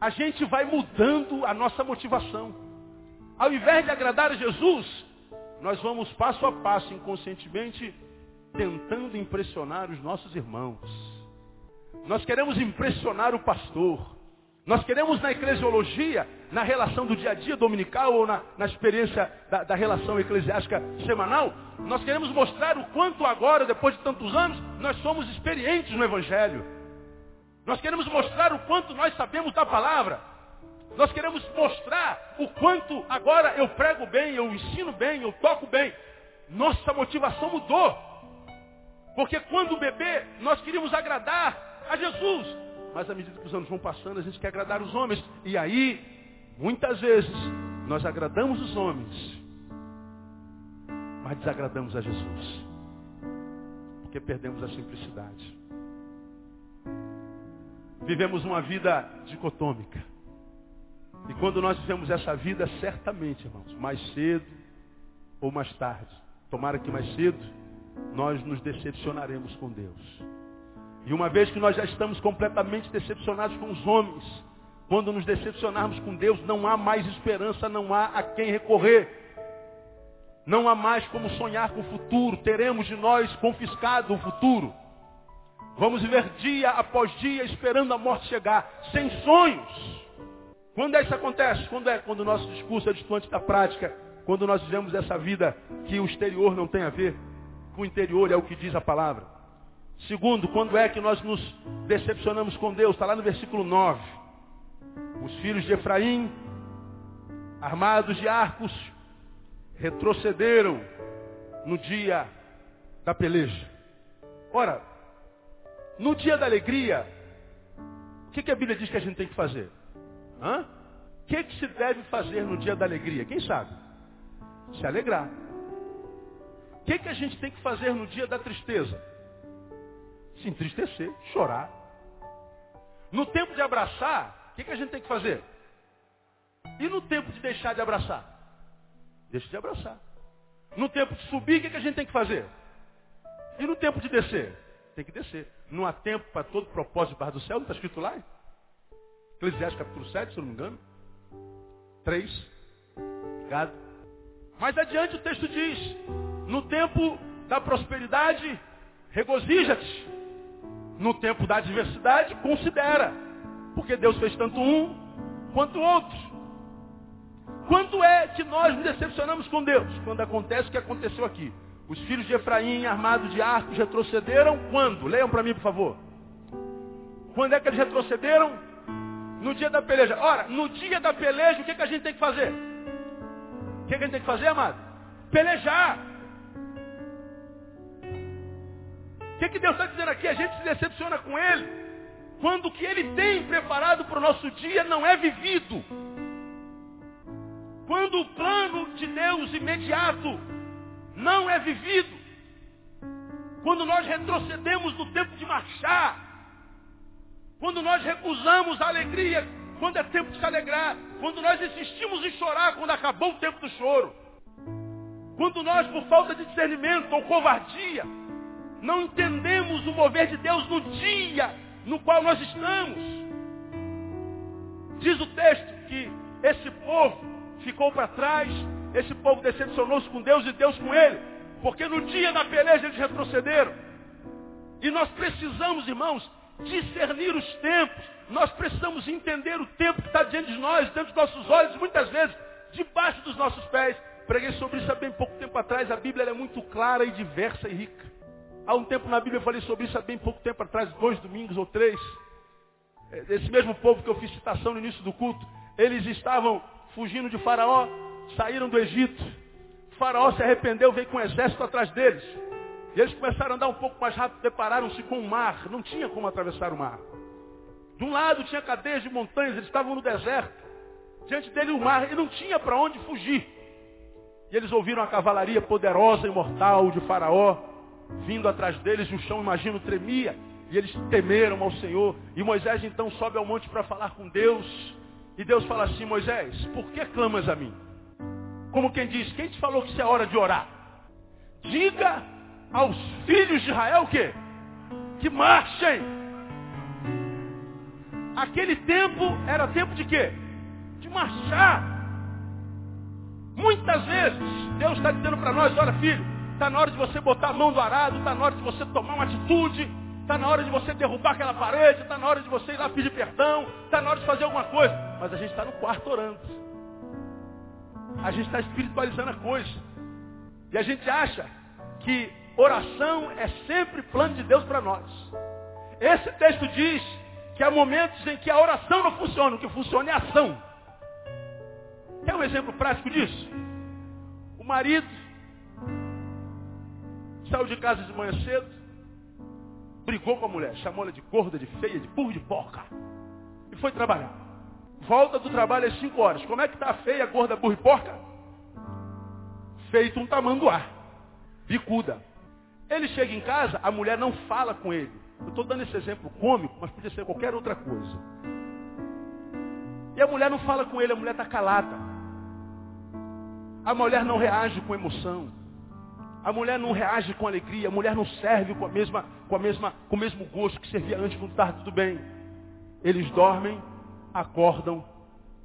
a gente vai mudando a nossa motivação. Ao invés de agradar a Jesus, nós vamos passo a passo, inconscientemente, tentando impressionar os nossos irmãos. Nós queremos impressionar o pastor. Nós queremos na eclesiologia, na relação do dia a dia dominical ou na, na experiência da, da, relação eclesiástica semanal, nós queremos mostrar o quanto agora, depois de tantos anos, nós somos experientes no Evangelho. Nós queremos mostrar o quanto nós sabemos da palavra. Nós queremos mostrar o quanto agora eu prego bem, eu ensino bem, eu toco bem. Nossa motivação mudou. Porque quando bebê, nós queríamos agradar a Jesus. Mas à medida que os anos vão passando, a gente quer agradar os homens. E aí, muitas vezes, nós agradamos os homens, mas desagradamos a Jesus. Porque perdemos a simplicidade. Vivemos uma vida dicotômica. E quando nós vivemos essa vida, certamente, irmãos, mais cedo ou mais tarde, tomara que mais cedo, nós nos decepcionaremos com Deus. E uma vez que nós já estamos completamente decepcionados com os homens, quando nos decepcionarmos com Deus, não há mais esperança, não há a quem recorrer. Não há mais como sonhar com o futuro, teremos de nós confiscado o futuro. Vamos viver dia após dia esperando a morte chegar, sem sonhos. Quando é isso acontece? Quando é? Quando o nosso discurso é distante da prática, quando nós vivemos essa vida que o exterior não tem a ver com o interior, é o que diz a palavra. Segundo, quando é que nós nos decepcionamos com Deus? Está lá no versículo 9. Os filhos de Efraim, armados de arcos, retrocederam no dia da peleja. Ora, no dia da alegria, o que, que a Bíblia diz que a gente tem que fazer? Hã? O que, que se deve fazer no dia da alegria? Quem sabe? Se alegrar. O que, que a gente tem que fazer no dia da tristeza? Se entristecer, chorar. No tempo de abraçar, o que, que a gente tem que fazer? E no tempo de deixar de abraçar? Deixa de abraçar. No tempo de subir, o que, que a gente tem que fazer? E no tempo de descer? Tem que descer. Não há tempo para todo propósito barra do céu, não está escrito lá? Eclesiastes capítulo 7, se eu não me engano. 3. Obrigado. Mais adiante o texto diz, no tempo da prosperidade, regozija-te. No tempo da adversidade, considera. Porque Deus fez tanto um quanto outro. Quando é que nós nos decepcionamos com Deus? Quando acontece o que aconteceu aqui. Os filhos de Efraim, armados de arcos, retrocederam quando? Leiam para mim, por favor. Quando é que eles retrocederam? No dia da peleja. Ora, no dia da peleja, o que, que a gente tem que fazer? O que, que a gente tem que fazer, amado? Pelejar. Que, que Deus está dizendo aqui? A gente se decepciona com Ele. Quando o que Ele tem preparado para o nosso dia não é vivido. Quando o plano de Deus imediato não é vivido. Quando nós retrocedemos no tempo de marchar. Quando nós recusamos a alegria quando é tempo de se alegrar. Quando nós insistimos em chorar quando acabou o tempo do choro. Quando nós, por falta de discernimento ou covardia, não entendemos o mover de Deus no dia no qual nós estamos. Diz o texto que esse povo ficou para trás, esse povo decepcionou-se com Deus e Deus com ele, porque no dia da peleja eles retrocederam. E nós precisamos, irmãos, discernir os tempos. Nós precisamos entender o tempo que está diante de nós, diante dos nossos olhos, muitas vezes debaixo dos nossos pés. Preguei sobre isso há bem pouco tempo atrás. A Bíblia é muito clara e diversa e rica. Há um tempo na Bíblia eu falei sobre isso há bem pouco tempo atrás, dois domingos ou três. É, esse mesmo povo que eu fiz citação no início do culto, eles estavam fugindo de Faraó, saíram do Egito. faraó se arrependeu, veio com um exército atrás deles. E eles começaram a andar um pouco mais rápido, depararam-se com o mar. Não tinha como atravessar o mar. De um lado tinha cadeias de montanhas, eles estavam no deserto. Diante dele o mar, e não tinha para onde fugir. E eles ouviram a cavalaria poderosa e mortal de Faraó vindo atrás deles, o chão, imagino, tremia. E eles temeram ao Senhor. E Moisés então sobe ao monte para falar com Deus. E Deus fala assim, Moisés, por que clamas a mim? Como quem diz, quem te falou que isso é hora de orar? Diga aos filhos de Israel o quê? Que marchem. Aquele tempo era tempo de quê? De marchar. Muitas vezes Deus está dizendo para nós, olha filho, está na hora de você botar a mão do arado, está na hora de você tomar uma atitude, Está na hora de você derrubar aquela parede, está na hora de você ir lá pedir perdão, está na hora de fazer alguma coisa. Mas a gente está no quarto orando. A gente está espiritualizando a coisa. E a gente acha que oração é sempre plano de Deus para nós. Esse texto diz que há momentos em que a oração não funciona, o que funciona é a ação. Quer um exemplo prático disso? O marido saiu de casa de manhã cedo, brigou com a mulher, chamou ela de gorda, de feia, de burro de porca. E foi trabalhar. Volta do trabalho às 5 horas. Como é que está feia, gorda, burro e porca? Feito um tamanduá. Bicuda. Ele chega em casa, a mulher não fala com ele. Eu estou dando esse exemplo cômico, mas podia ser qualquer outra coisa. E a mulher não fala com ele, a mulher está calada. A mulher não reage com emoção. A mulher não reage com alegria, a mulher não serve com a mesma, com a mesma, com o mesmo gosto que servia antes quando estava tudo bem. Eles dormem, acordam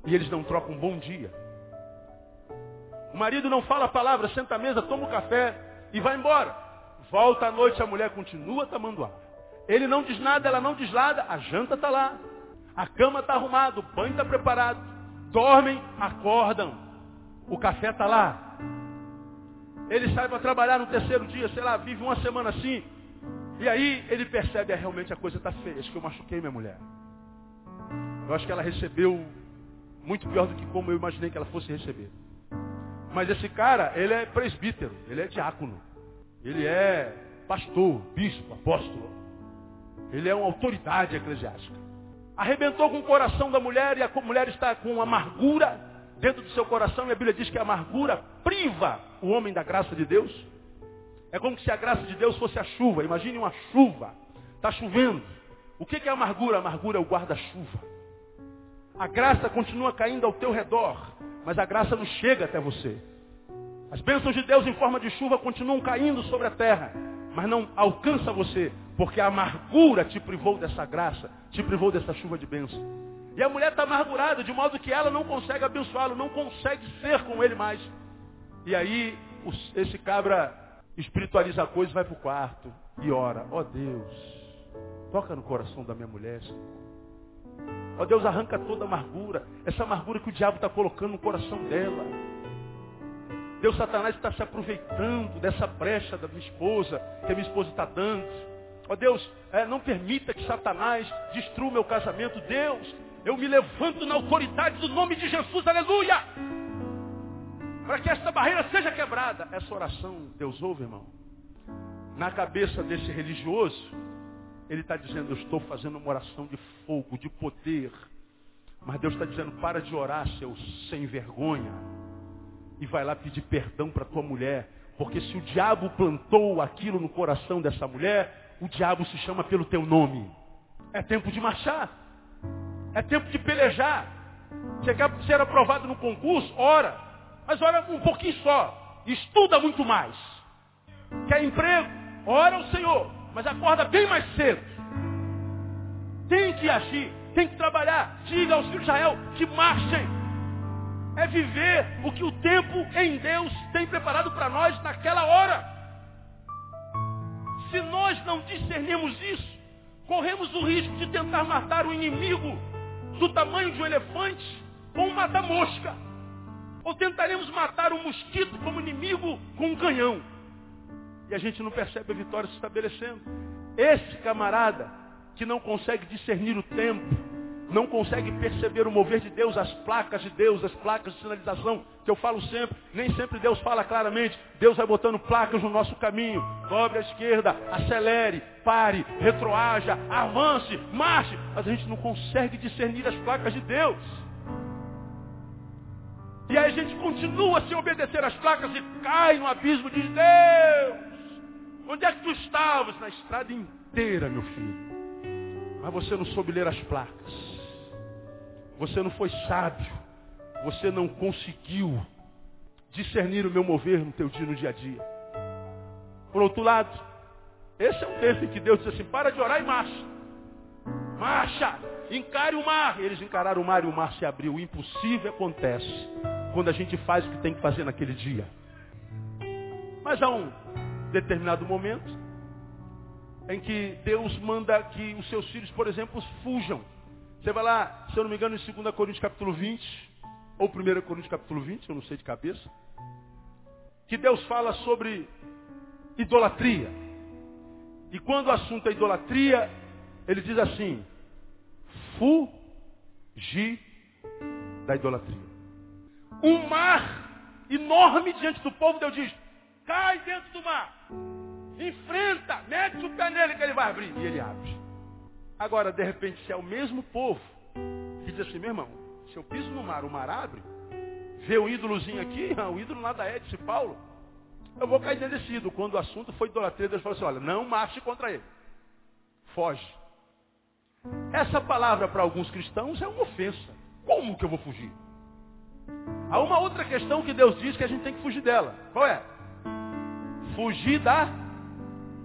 e eles não trocam um bom dia. O marido não fala a palavra, senta à mesa, toma um café e vai embora. Volta à noite, a mulher continua tamanduá. Ele não diz nada, ela não diz nada, a janta está lá. A cama está arrumada, o banho está preparado. Dormem, acordam. O café está lá. Ele sai para trabalhar no terceiro dia, sei lá, vive uma semana assim. E aí ele percebe, é, realmente a coisa está feia. Acho que eu machuquei minha mulher. Eu acho que ela recebeu muito pior do que como eu imaginei que ela fosse receber. Mas esse cara, ele é presbítero, ele é diácono. Ele é pastor, bispo, apóstolo. Ele é uma autoridade eclesiástica. Arrebentou com o coração da mulher e a mulher está com amargura dentro do seu coração e a Bíblia diz que a amargura priva o homem da graça de Deus. É como se a graça de Deus fosse a chuva. Imagine uma chuva. Está chovendo. O que é amargura? A amargura é o guarda-chuva. A graça continua caindo ao teu redor, mas a graça não chega até você. As bênçãos de Deus em forma de chuva continuam caindo sobre a terra, mas não alcança você, porque a amargura te privou dessa graça, te privou dessa chuva de bênção. E a mulher está amargurada, de modo que ela não consegue abençoá-lo, não consegue ser com ele mais. E aí, esse cabra espiritualiza a coisa, vai para o quarto e ora. Ó oh Deus, toca no coração da minha mulher. Ó Deus, arranca toda a amargura. Essa amargura que o diabo está colocando no coração dela. Deus, Satanás está se aproveitando dessa brecha da minha esposa, que a minha esposa está dando. Ó Deus, é, não permita que Satanás destrua o meu casamento. Deus, eu me levanto na autoridade do nome de Jesus, aleluia! Para que esta barreira seja quebrada. Essa oração, Deus ouve, irmão. Na cabeça desse religioso, ele está dizendo, eu estou fazendo uma oração de fogo, de poder. Mas Deus está dizendo, para de orar, seu sem vergonha. E vai lá pedir perdão para tua mulher. Porque se o diabo plantou aquilo no coração dessa mulher, o diabo se chama pelo teu nome. É tempo de marchar. É tempo de pelejar. Você quer ser aprovado no concurso? Ora. Mas ora um pouquinho só. Estuda muito mais. Quer emprego? Ora ao Senhor mas acorda bem mais cedo. Tem que agir, tem que trabalhar. Diga aos filhos de Israel que marchem. É viver o que o tempo em Deus tem preparado para nós naquela hora. Se nós não discernimos isso, corremos o risco de tentar matar o inimigo do tamanho de um elefante com um mata-mosca. Ou tentaremos matar um mosquito como inimigo com um canhão. E a gente não percebe a vitória se estabelecendo. Esse camarada que não consegue discernir o tempo, não consegue perceber o mover de Deus, as placas de Deus, as placas de sinalização, que eu falo sempre, nem sempre Deus fala claramente. Deus vai botando placas no nosso caminho. Dobre à esquerda, acelere, pare, retroaja, avance, marche. Mas a gente não consegue discernir as placas de Deus. E aí a gente continua sem obedecer às placas e cai no abismo de Deus. Onde é que tu estavas? Na estrada inteira, meu filho. Mas você não soube ler as placas. Você não foi sábio. Você não conseguiu discernir o meu mover no teu dia, no dia a dia. Por outro lado, esse é um texto em que Deus diz assim, para de orar e marcha. Marcha! Encare o mar. Eles encararam o mar e o mar se abriu. O impossível acontece quando a gente faz o que tem que fazer naquele dia. Mas há um determinado momento em que Deus manda que os seus filhos, por exemplo, fujam. Você vai lá, se eu não me engano, em 2 Coríntios capítulo 20, ou 1 Coríntios capítulo 20, eu não sei de cabeça, que Deus fala sobre idolatria. E quando o assunto é idolatria, ele diz assim, fugir da idolatria. Um mar enorme diante do povo, Deus diz, cai dentro do mar. Enfrenta, mete o pé nele que ele vai abrir. E ele abre. Agora, de repente, se é o mesmo povo que diz assim, meu irmão, se eu piso no mar, o mar abre, vê o ídolozinho aqui, o ídolo nada é, disse Paulo. Eu vou cair dentro. Quando o assunto foi idolatria, Deus falou assim, olha, não marche contra ele. Foge. Essa palavra para alguns cristãos é uma ofensa. Como que eu vou fugir? Há uma outra questão que Deus diz que a gente tem que fugir dela. Qual é? Fugir da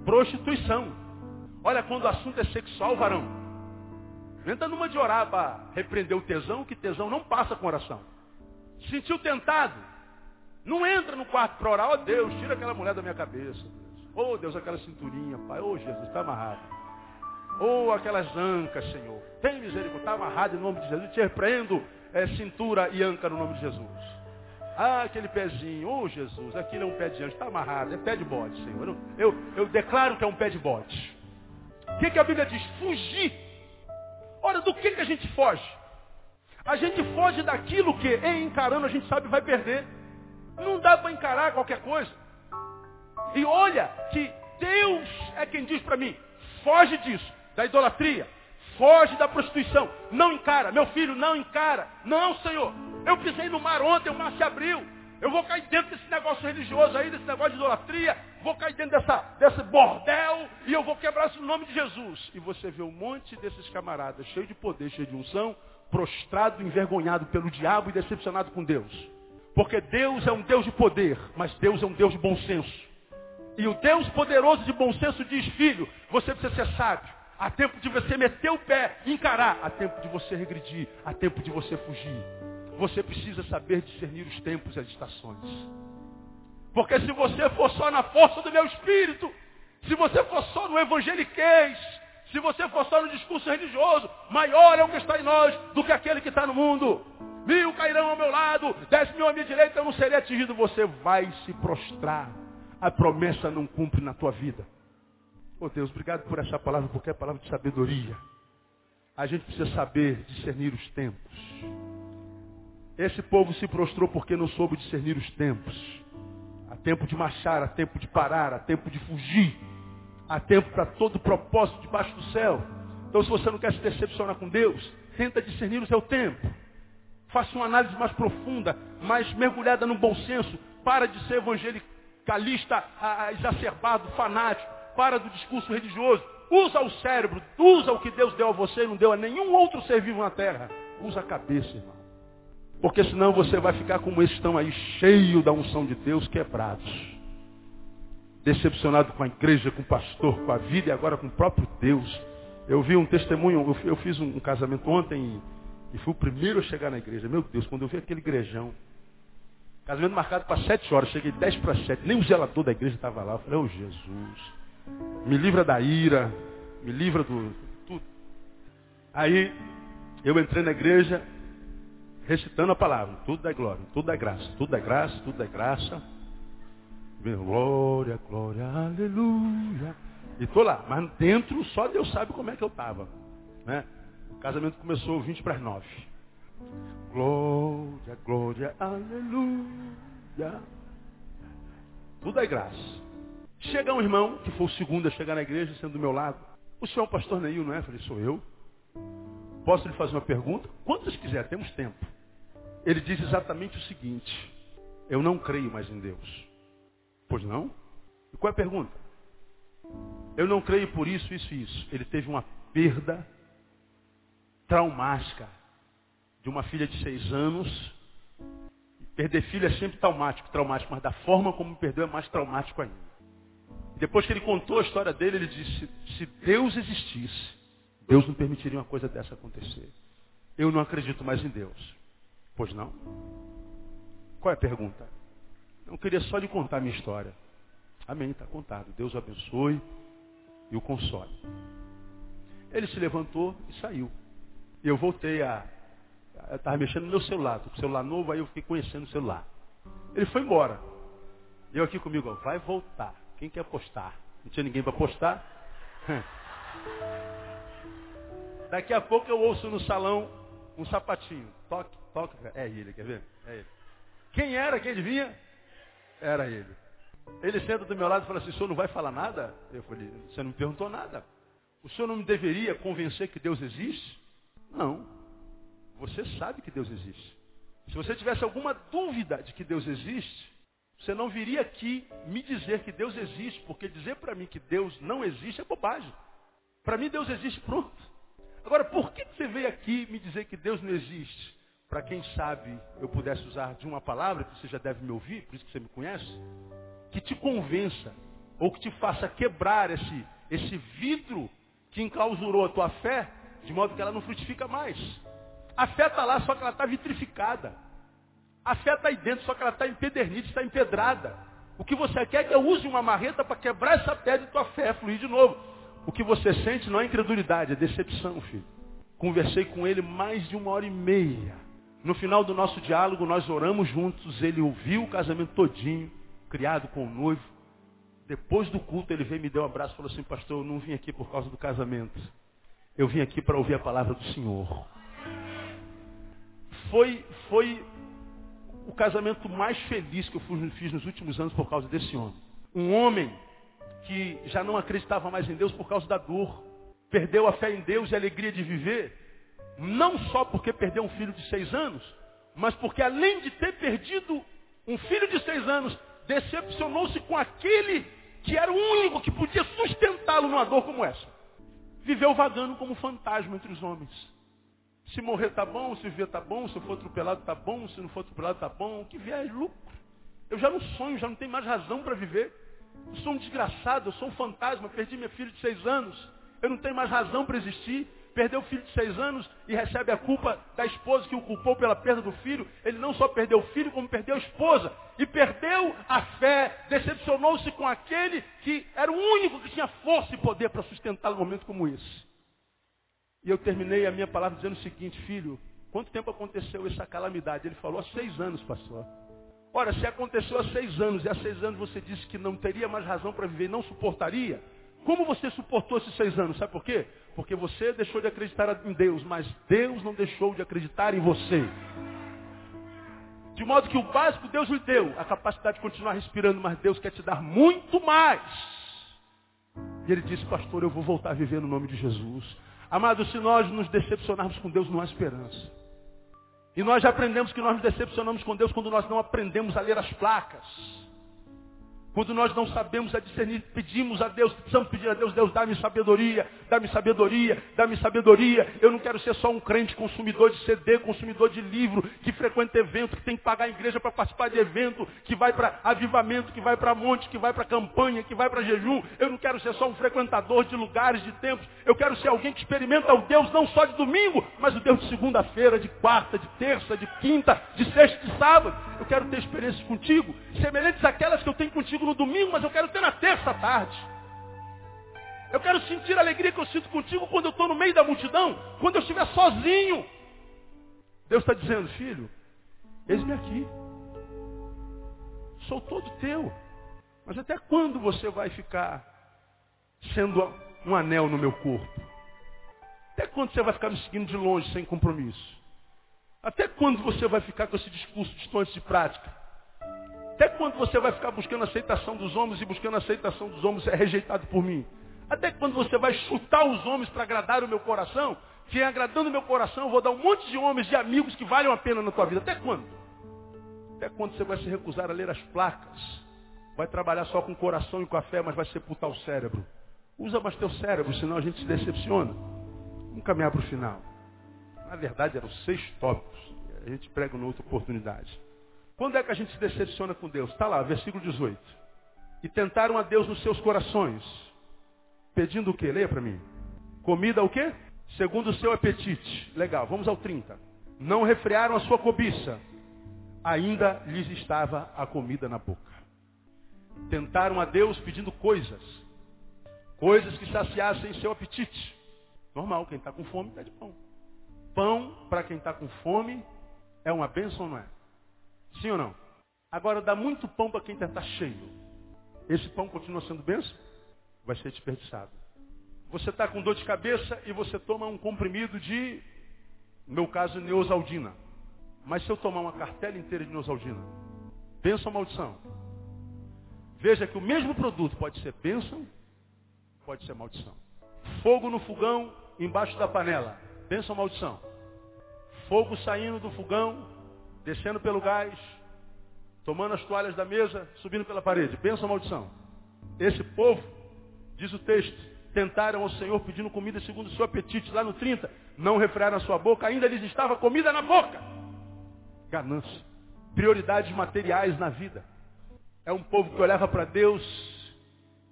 prostituição. Olha, quando o assunto é sexual, varão, entra numa de orar para repreender o tesão, que tesão não passa com oração. Sentiu tentado? Não entra no quarto para orar, ó oh, Deus, tira aquela mulher da minha cabeça. Oh Deus, aquela cinturinha, Pai. Oh Jesus, está amarrado. Oh, aquelas ancas, Senhor. Tem misericórdia, está amarrado em nome de Jesus. Te repreendo, é, cintura e anca no nome de Jesus. Ah, aquele pezinho, oh Jesus, aquilo é um pé de anjo, está amarrado, é pé de bode, Senhor. Eu, eu, eu declaro que é um pé de bode. O que, que a Bíblia diz? Fugir. Ora, do que, que a gente foge? A gente foge daquilo que, encarando, a gente sabe vai perder. Não dá para encarar qualquer coisa. E olha que Deus é quem diz para mim, foge disso, da idolatria, foge da prostituição, não encara, meu filho, não encara. Não, Senhor, eu pisei no mar ontem, o mar se abriu. Eu vou cair dentro desse negócio religioso aí, desse negócio de idolatria. Vou cair dentro dessa, desse bordel e eu vou quebrar isso no nome de Jesus. E você vê um monte desses camaradas, cheio de poder, cheio de unção, prostrado, envergonhado pelo diabo e decepcionado com Deus. Porque Deus é um Deus de poder, mas Deus é um Deus de bom senso. E o Deus poderoso de bom senso diz, filho, você precisa ser sábio. Há tempo de você meter o pé, encarar. Há tempo de você regredir. Há tempo de você fugir. Você precisa saber discernir os tempos e as estações. Porque se você for só na força do meu espírito, se você for só no evangeliquez, Se você for só no discurso religioso, maior é o que está em nós do que aquele que está no mundo. Mil cairão ao meu lado, dez mil à minha direita, eu não serei atingido. Você vai se prostrar. A promessa não cumpre na tua vida. Oh Deus, obrigado por essa palavra, porque é palavra de sabedoria. A gente precisa saber discernir os tempos. Esse povo se prostrou porque não soube discernir os tempos. Há tempo de marchar, há tempo de parar, há tempo de fugir. Há tempo para todo propósito debaixo do céu. Então se você não quer se decepcionar com Deus, tenta discernir o seu tempo. Faça uma análise mais profunda, mais mergulhada no bom senso. Para de ser evangelicalista exacerbado, fanático para do discurso religioso. Usa o cérebro, usa o que Deus deu a você e não deu a nenhum outro ser vivo na terra. Usa a cabeça, irmão. Porque senão você vai ficar como esses estão aí, cheio da unção de Deus, quebrados. Decepcionado com a igreja, com o pastor, com a vida e agora com o próprio Deus. Eu vi um testemunho, eu fiz um casamento ontem e fui o primeiro a chegar na igreja. Meu Deus, quando eu vi aquele igrejão, casamento marcado para sete horas, cheguei dez para sete, nem o zelador da igreja estava lá. Eu falei, oh Jesus. Me livra da ira, me livra do tudo. Aí eu entrei na igreja recitando a palavra, tudo é glória, tudo é graça, tudo é graça, tudo é graça. Glória, glória, aleluia. E tô lá, mas dentro só Deus sabe como é que eu estava. Né? O casamento começou 20 para as 9. Glória, glória, aleluia. Tudo é graça. Chega um irmão, que foi o segundo a chegar na igreja, sendo do meu lado. O senhor é o pastor Neil, não é? Eu falei, sou eu. Posso lhe fazer uma pergunta? Quantas quiser, temos tempo. Ele diz exatamente o seguinte. Eu não creio mais em Deus. Pois não? E qual é a pergunta? Eu não creio por isso, isso e isso. Ele teve uma perda traumática de uma filha de seis anos. Perder filho é sempre traumático, traumático, mas da forma como perdeu é mais traumático ainda. Depois que ele contou a história dele, ele disse, se Deus existisse, Deus não permitiria uma coisa dessa acontecer. Eu não acredito mais em Deus. Pois não? Qual é a pergunta? Não queria só lhe contar a minha história. Amém, está contado. Deus o abençoe e o console. Ele se levantou e saiu. E eu voltei a. Eu estava mexendo no meu celular, com o celular novo, aí eu fiquei conhecendo o celular. Ele foi embora. Eu aqui comigo, ó, vai voltar. Quem quer apostar? Não tinha ninguém para apostar? Daqui a pouco eu ouço no salão um sapatinho. Toque, toque. É ele, quer ver? É ele. Quem era? Quem vinha? Era ele. Ele senta do meu lado e fala assim, o senhor não vai falar nada? Eu falei, você não me perguntou nada. O senhor não me deveria convencer que Deus existe? Não. Você sabe que Deus existe. Se você tivesse alguma dúvida de que Deus existe, você não viria aqui me dizer que Deus existe, porque dizer para mim que Deus não existe é bobagem. Para mim Deus existe pronto. Agora, por que você veio aqui me dizer que Deus não existe? Para quem sabe eu pudesse usar de uma palavra, que você já deve me ouvir, por isso que você me conhece, que te convença, ou que te faça quebrar esse, esse vidro que enclausurou a tua fé, de modo que ela não frutifica mais. A fé está lá, só que ela está vitrificada. A fé está aí dentro, só que ela está empedernida, está empedrada. O que você quer é que eu use uma marreta para quebrar essa pedra e tua fé fluir de novo. O que você sente não é incredulidade, é decepção, filho. Conversei com ele mais de uma hora e meia. No final do nosso diálogo, nós oramos juntos. Ele ouviu o casamento todinho, criado com o noivo. Depois do culto, ele veio me deu um abraço e falou assim, pastor, eu não vim aqui por causa do casamento. Eu vim aqui para ouvir a palavra do Senhor. Foi, foi o casamento mais feliz que eu fiz nos últimos anos por causa desse homem. Um homem que já não acreditava mais em Deus por causa da dor. Perdeu a fé em Deus e a alegria de viver. Não só porque perdeu um filho de seis anos, mas porque além de ter perdido um filho de seis anos, decepcionou-se com aquele que era o único que podia sustentá-lo numa dor como essa. Viveu vagando como fantasma entre os homens. Se morrer tá bom, se viver tá bom, se eu for atropelado tá bom, se não for atropelado tá bom, o que vier é lucro. Eu já não sonho, já não tenho mais razão para viver. Eu sou um desgraçado, eu sou um fantasma, perdi minha filha de seis anos. Eu não tenho mais razão para existir. perdeu o filho de seis anos e recebe a culpa da esposa que o culpou pela perda do filho. Ele não só perdeu o filho, como perdeu a esposa. E perdeu a fé, decepcionou-se com aquele que era o único que tinha força e poder para sustentar um momento como esse. E eu terminei a minha palavra dizendo o seguinte, filho, quanto tempo aconteceu essa calamidade? Ele falou, há seis anos, pastor. Ora, se aconteceu há seis anos, e há seis anos você disse que não teria mais razão para viver, não suportaria, como você suportou esses seis anos? Sabe por quê? Porque você deixou de acreditar em Deus, mas Deus não deixou de acreditar em você. De modo que o básico Deus lhe deu, a capacidade de continuar respirando, mas Deus quer te dar muito mais. E ele disse, pastor, eu vou voltar a viver no nome de Jesus. Amado, se nós nos decepcionarmos com Deus, não há esperança. E nós já aprendemos que nós nos decepcionamos com Deus quando nós não aprendemos a ler as placas. Quando nós não sabemos a discernir, pedimos a Deus, precisamos pedir a Deus, Deus, dá-me sabedoria, dá-me sabedoria, dá-me sabedoria. Eu não quero ser só um crente consumidor de CD, consumidor de livro, que frequenta evento, que tem que pagar a igreja para participar de evento, que vai para avivamento, que vai para monte, que vai para campanha, que vai para jejum. Eu não quero ser só um frequentador de lugares, de tempos. Eu quero ser alguém que experimenta o Deus não só de domingo, mas o Deus de segunda-feira, de quarta, de terça, de quinta, de sexta de sábado. Eu quero ter experiências contigo, semelhantes àquelas que eu tenho contigo no domingo, mas eu quero ter na terça tarde. Eu quero sentir a alegria que eu sinto contigo quando eu estou no meio da multidão, quando eu estiver sozinho. Deus está dizendo, filho, eis-me aqui. Sou todo teu. Mas até quando você vai ficar sendo um anel no meu corpo? Até quando você vai ficar me seguindo de longe sem compromisso? Até quando você vai ficar com esse discurso distante de prática? Até quando você vai ficar buscando a aceitação dos homens e buscando a aceitação dos homens é rejeitado por mim? Até quando você vai chutar os homens para agradar o meu coração? Que agradando o meu coração eu vou dar um monte de homens, de amigos que valham a pena na tua vida. Até quando? Até quando você vai se recusar a ler as placas? Vai trabalhar só com o coração e com a fé, mas vai sepultar o cérebro. Usa mais teu cérebro, senão a gente se decepciona. Vamos caminhar para o final. Na verdade, eram seis tópicos. A gente prega em outra oportunidade. Quando é que a gente se decepciona com Deus? Está lá, versículo 18. E tentaram a Deus nos seus corações, pedindo o quê? Leia para mim. Comida o quê? Segundo o seu apetite. Legal, vamos ao 30. Não refrearam a sua cobiça, ainda lhes estava a comida na boca. Tentaram a Deus pedindo coisas, coisas que saciassem seu apetite. Normal, quem está com fome pede pão. Pão, para quem está com fome, é uma bênção, não é? Sim ou não? Agora dá muito pão para quem está cheio. Esse pão continua sendo benção? Vai ser desperdiçado. Você está com dor de cabeça e você toma um comprimido de, no meu caso, neosaldina. Mas se eu tomar uma cartela inteira de neosaldina, bênção ou maldição? Veja que o mesmo produto pode ser bênção, pode ser maldição. Fogo no fogão, embaixo da panela, bênção ou maldição? Fogo saindo do fogão, descendo pelo gás, tomando as toalhas da mesa, subindo pela parede. Pensa a maldição. Esse povo, diz o texto, tentaram ao Senhor pedindo comida segundo o seu apetite. Lá no 30, não refrearam a sua boca, ainda lhes estava comida na boca. Ganância. Prioridades materiais na vida. É um povo que olhava para Deus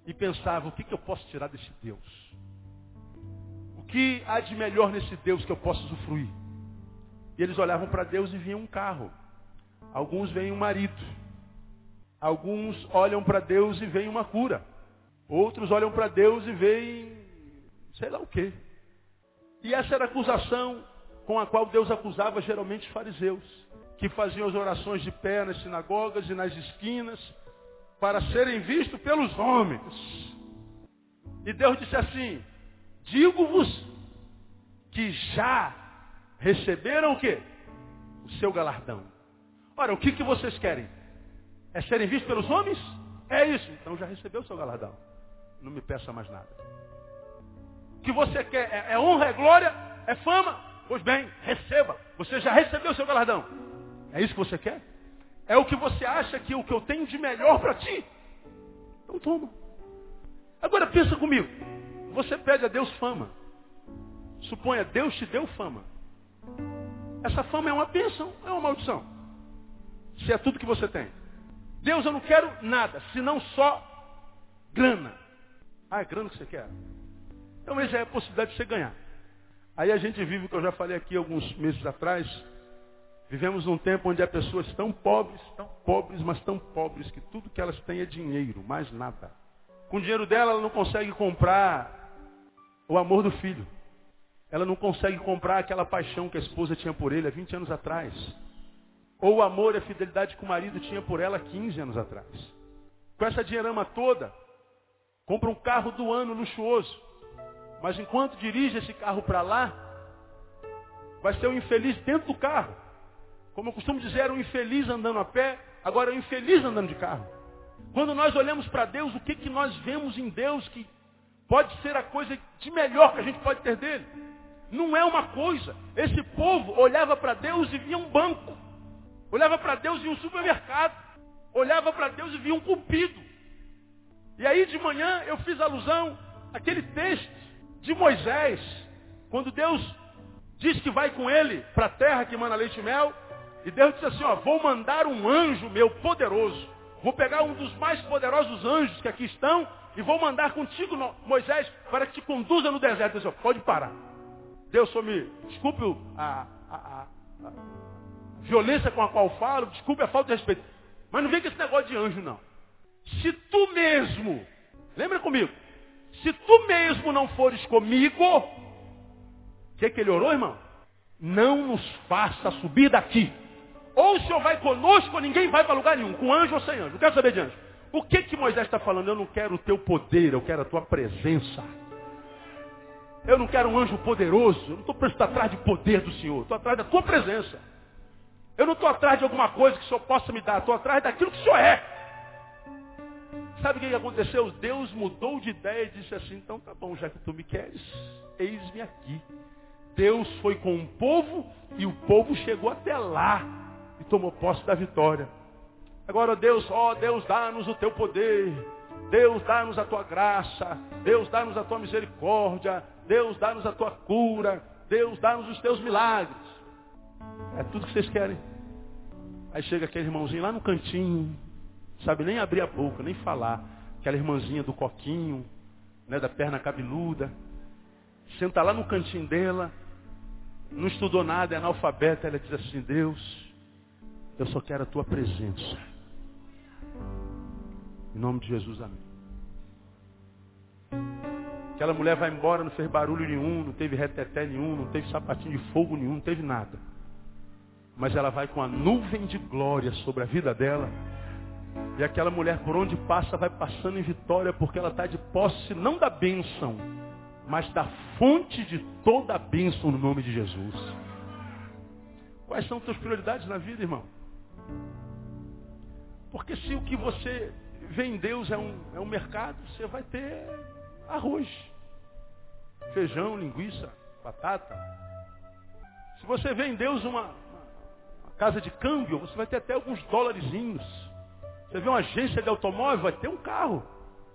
e pensava, o que, que eu posso tirar desse Deus? Que há de melhor nesse Deus que eu posso usufruir? E eles olhavam para Deus e viam um carro. Alguns veem um marido. Alguns olham para Deus e veem uma cura. Outros olham para Deus e veem sei lá o quê. E essa era a acusação com a qual Deus acusava geralmente os fariseus, que faziam as orações de pé nas sinagogas e nas esquinas para serem vistos pelos homens. E Deus disse assim: Digo-vos que já receberam o quê? O seu galardão. Ora, o que, que vocês querem? É serem vistos pelos homens? É isso. Então já recebeu o seu galardão. Não me peça mais nada. O que você quer é, é honra, é glória, é fama? Pois bem, receba. Você já recebeu o seu galardão. É isso que você quer? É o que você acha que o que eu tenho de melhor para ti? Então toma. Agora pensa comigo. Você pede a Deus fama. Suponha, Deus te deu fama. Essa fama é uma bênção, é uma maldição. Se é tudo que você tem. Deus, eu não quero nada, senão só grana. Ah, é grana que você quer? Então, essa é a possibilidade de você ganhar. Aí a gente vive o que eu já falei aqui alguns meses atrás. Vivemos num tempo onde há pessoas tão pobres, tão pobres, mas tão pobres que tudo que elas têm é dinheiro, mais nada. Com o dinheiro dela, ela não consegue comprar o amor do filho. Ela não consegue comprar aquela paixão que a esposa tinha por ele há 20 anos atrás. Ou o amor e a fidelidade que o marido tinha por ela há 15 anos atrás. Com essa dinheirama toda, compra um carro do ano luxuoso. Mas enquanto dirige esse carro para lá, vai ser um infeliz dentro do carro. Como eu costumo dizer, era um infeliz andando a pé, agora é um infeliz andando de carro. Quando nós olhamos para Deus, o que, que nós vemos em Deus que pode ser a coisa de melhor que a gente pode ter dele? Não é uma coisa. Esse povo olhava para Deus e via um banco. Olhava para Deus e um supermercado. Olhava para Deus e via um cupido. E aí de manhã eu fiz alusão àquele texto de Moisés, quando Deus diz que vai com ele para a terra que manda leite e mel, e Deus disse assim, ó, vou mandar um anjo meu poderoso. Vou pegar um dos mais poderosos anjos que aqui estão e vou mandar contigo, Moisés, para que te conduza no deserto. Deus, pode parar. Deus só me desculpe a, a, a, a, violência com a qual falo, desculpe a falta de respeito. Mas não vem com esse negócio de anjo, não. Se tu mesmo, lembra comigo, se tu mesmo não fores comigo, o que, que ele orou, irmão? Não nos faça subir daqui. Ou o Senhor vai conosco, ou ninguém vai para lugar nenhum, com anjo ou sem anjo. Não quero saber de anjo. O que que Moisés está falando? Eu não quero o teu poder, eu quero a tua presença. Eu não quero um anjo poderoso, eu não estou atrás de poder do Senhor, estou atrás da tua presença. Eu não estou atrás de alguma coisa que o Senhor possa me dar, estou atrás daquilo que o Senhor é. Sabe o que aconteceu? Deus mudou de ideia e disse assim, então tá bom, já que tu me queres, eis-me aqui. Deus foi com o povo e o povo chegou até lá e tomou posse da vitória. Agora Deus, ó Deus, dá-nos o teu poder. Deus, dá-nos a tua graça. Deus, dá-nos a tua misericórdia. Deus, dá-nos a tua cura. Deus, dá-nos os teus milagres. É tudo que vocês querem. Aí chega aquele irmãozinho lá no cantinho, sabe nem abrir a boca, nem falar. Aquela irmãzinha do coquinho, né, da perna cabeluda. Senta lá no cantinho dela, não estudou nada, é analfabeta, ela diz assim, Deus, eu só quero a tua presença. Em nome de Jesus, amém. Aquela mulher vai embora, não fez barulho nenhum, não teve reteté nenhum, não teve sapatinho de fogo nenhum, não teve nada. Mas ela vai com a nuvem de glória sobre a vida dela. E aquela mulher, por onde passa, vai passando em vitória, porque ela está de posse não da bênção, mas da fonte de toda a bênção no nome de Jesus. Quais são as tuas prioridades na vida, irmão? Porque se o que você vê em Deus é um, é um mercado, você vai ter arroz, feijão, linguiça, batata. Se você vê em Deus uma, uma casa de câmbio, você vai ter até alguns dólarzinhos. Você vê uma agência de automóvel, vai ter um carro.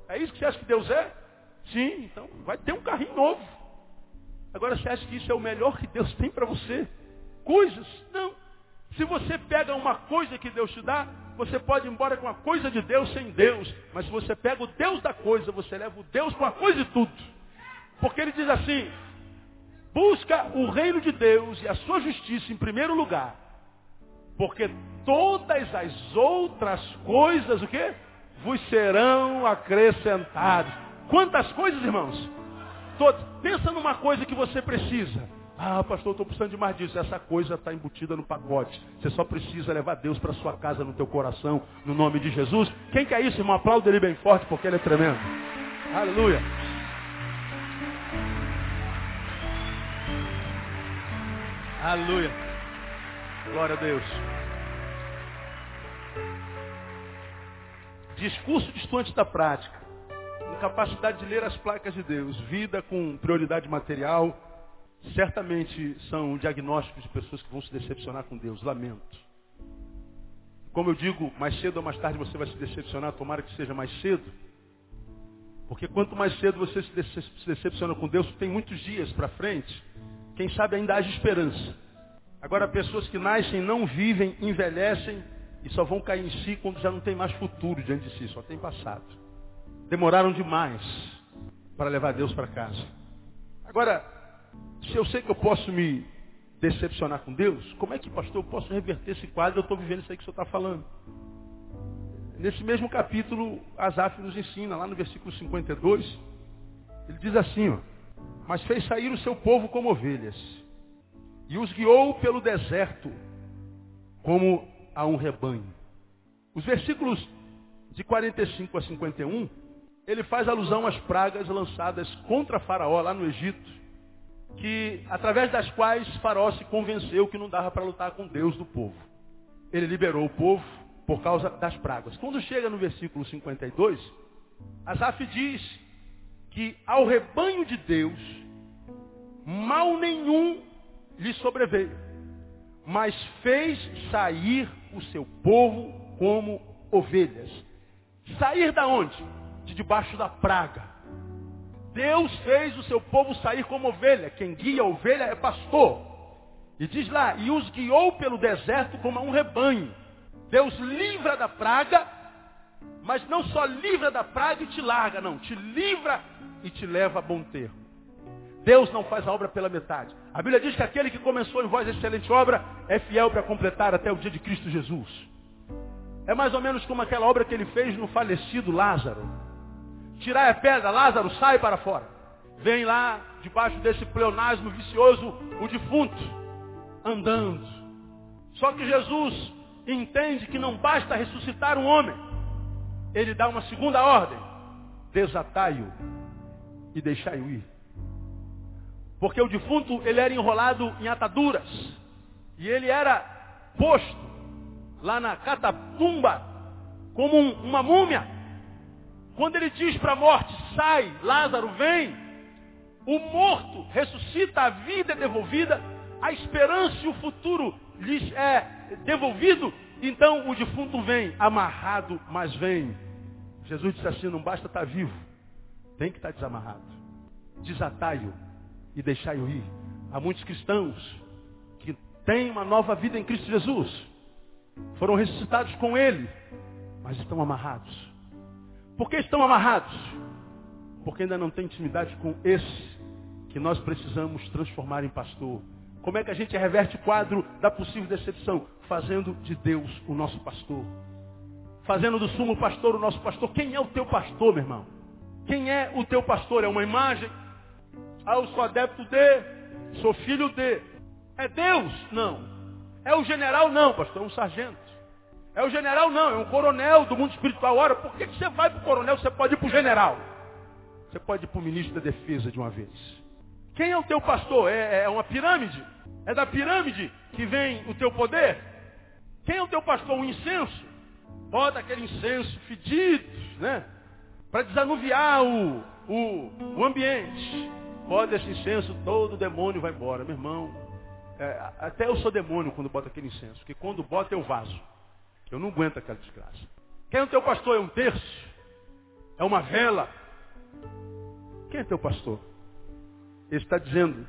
É isso que você acha que Deus é? Sim, então vai ter um carrinho novo. Agora você acha que isso é o melhor que Deus tem para você? Coisas? Não. Se você pega uma coisa que Deus te dá, você pode ir embora com a coisa de Deus sem Deus. Mas se você pega o Deus da coisa, você leva o Deus com a coisa de tudo. Porque ele diz assim, busca o reino de Deus e a sua justiça em primeiro lugar. Porque todas as outras coisas, o quê? Vos serão acrescentadas. Quantas coisas, irmãos? Todas. Pensa numa coisa que você precisa. Ah, pastor, eu estou precisando de mais disso. Essa coisa está embutida no pacote. Você só precisa levar Deus para sua casa, no teu coração, no nome de Jesus. Quem quer isso, irmão? Aplauda ele bem forte, porque ele é tremendo. Aleluia. Aleluia. Glória a Deus. Discurso distante da prática. Incapacidade de ler as placas de Deus. Vida com prioridade material certamente são diagnósticos de pessoas que vão se decepcionar com Deus. Lamento. Como eu digo, mais cedo ou mais tarde você vai se decepcionar, tomara que seja mais cedo. Porque quanto mais cedo você se decepciona com Deus, tem muitos dias para frente, quem sabe ainda haja esperança. Agora, pessoas que nascem, não vivem, envelhecem e só vão cair em si quando já não tem mais futuro diante de si, só tem passado. Demoraram demais para levar Deus para casa. Agora, Se eu sei que eu posso me decepcionar com Deus, como é que, pastor, eu posso reverter esse quadro? Eu estou vivendo isso aí que o senhor está falando. Nesse mesmo capítulo, Asaf nos ensina, lá no versículo 52, ele diz assim, ó, mas fez sair o seu povo como ovelhas, e os guiou pelo deserto, como a um rebanho. Os versículos de 45 a 51, ele faz alusão às pragas lançadas contra Faraó lá no Egito, que através das quais Faraó se convenceu que não dava para lutar com Deus do povo. Ele liberou o povo por causa das pragas. Quando chega no versículo 52, Asaf diz que ao rebanho de Deus mal nenhum lhe sobreveio, mas fez sair o seu povo como ovelhas. Sair da onde? De debaixo da praga. Deus fez o seu povo sair como ovelha. Quem guia a ovelha é pastor. E diz lá, e os guiou pelo deserto como a um rebanho. Deus livra da praga, mas não só livra da praga e te larga, não. Te livra e te leva a bom termo. Deus não faz a obra pela metade. A Bíblia diz que aquele que começou em vós a excelente obra é fiel para completar até o dia de Cristo Jesus. É mais ou menos como aquela obra que ele fez no falecido Lázaro. Tirar a pedra, Lázaro, sai para fora. Vem lá, debaixo desse pleonasmo vicioso, o defunto, andando. Só que Jesus entende que não basta ressuscitar um homem. Ele dá uma segunda ordem. Desatai-o e deixai-o ir. Porque o defunto, ele era enrolado em ataduras. E ele era posto lá na catatumba como um, uma múmia. Quando ele diz para a morte, sai, Lázaro, vem, o morto ressuscita, a vida é devolvida, a esperança e o futuro lhes é devolvido, então o defunto vem, amarrado, mas vem. Jesus disse assim, não basta estar vivo, tem que estar desamarrado. Desatai-o e deixai-o ir. Há muitos cristãos que têm uma nova vida em Cristo Jesus. Foram ressuscitados com Ele, mas estão amarrados. Por que estão amarrados? Porque ainda não têm intimidade com esse que nós precisamos transformar em pastor. Como é que a gente reverte o quadro da possível decepção? Fazendo de Deus o nosso pastor. Fazendo do sumo pastor o nosso pastor. Quem é o teu pastor, meu irmão? Quem é o teu pastor? É uma imagem? Ah, eu sou adepto de, sou filho de. É Deus? Não. É o general? Não, pastor, é um sargento. É o general? Não, é um coronel do mundo espiritual. Ora, por que, que você vai para o coronel? Você pode ir para o general. Você pode ir para o ministro da defesa de uma vez. Quem é o teu pastor? É, é uma pirâmide? É da pirâmide que vem o teu poder? Quem é o teu pastor? Um incenso? Bota aquele incenso fedido, né? Para desanuviar o, o, o ambiente. Bota esse incenso, todo o demônio vai embora. Meu irmão, é, até eu sou demônio quando bota aquele incenso. Porque quando bota eu vaso. Eu não aguento aquela desgraça. Quem é o teu pastor? É um terço? É uma vela? Quem é teu pastor? Ele está dizendo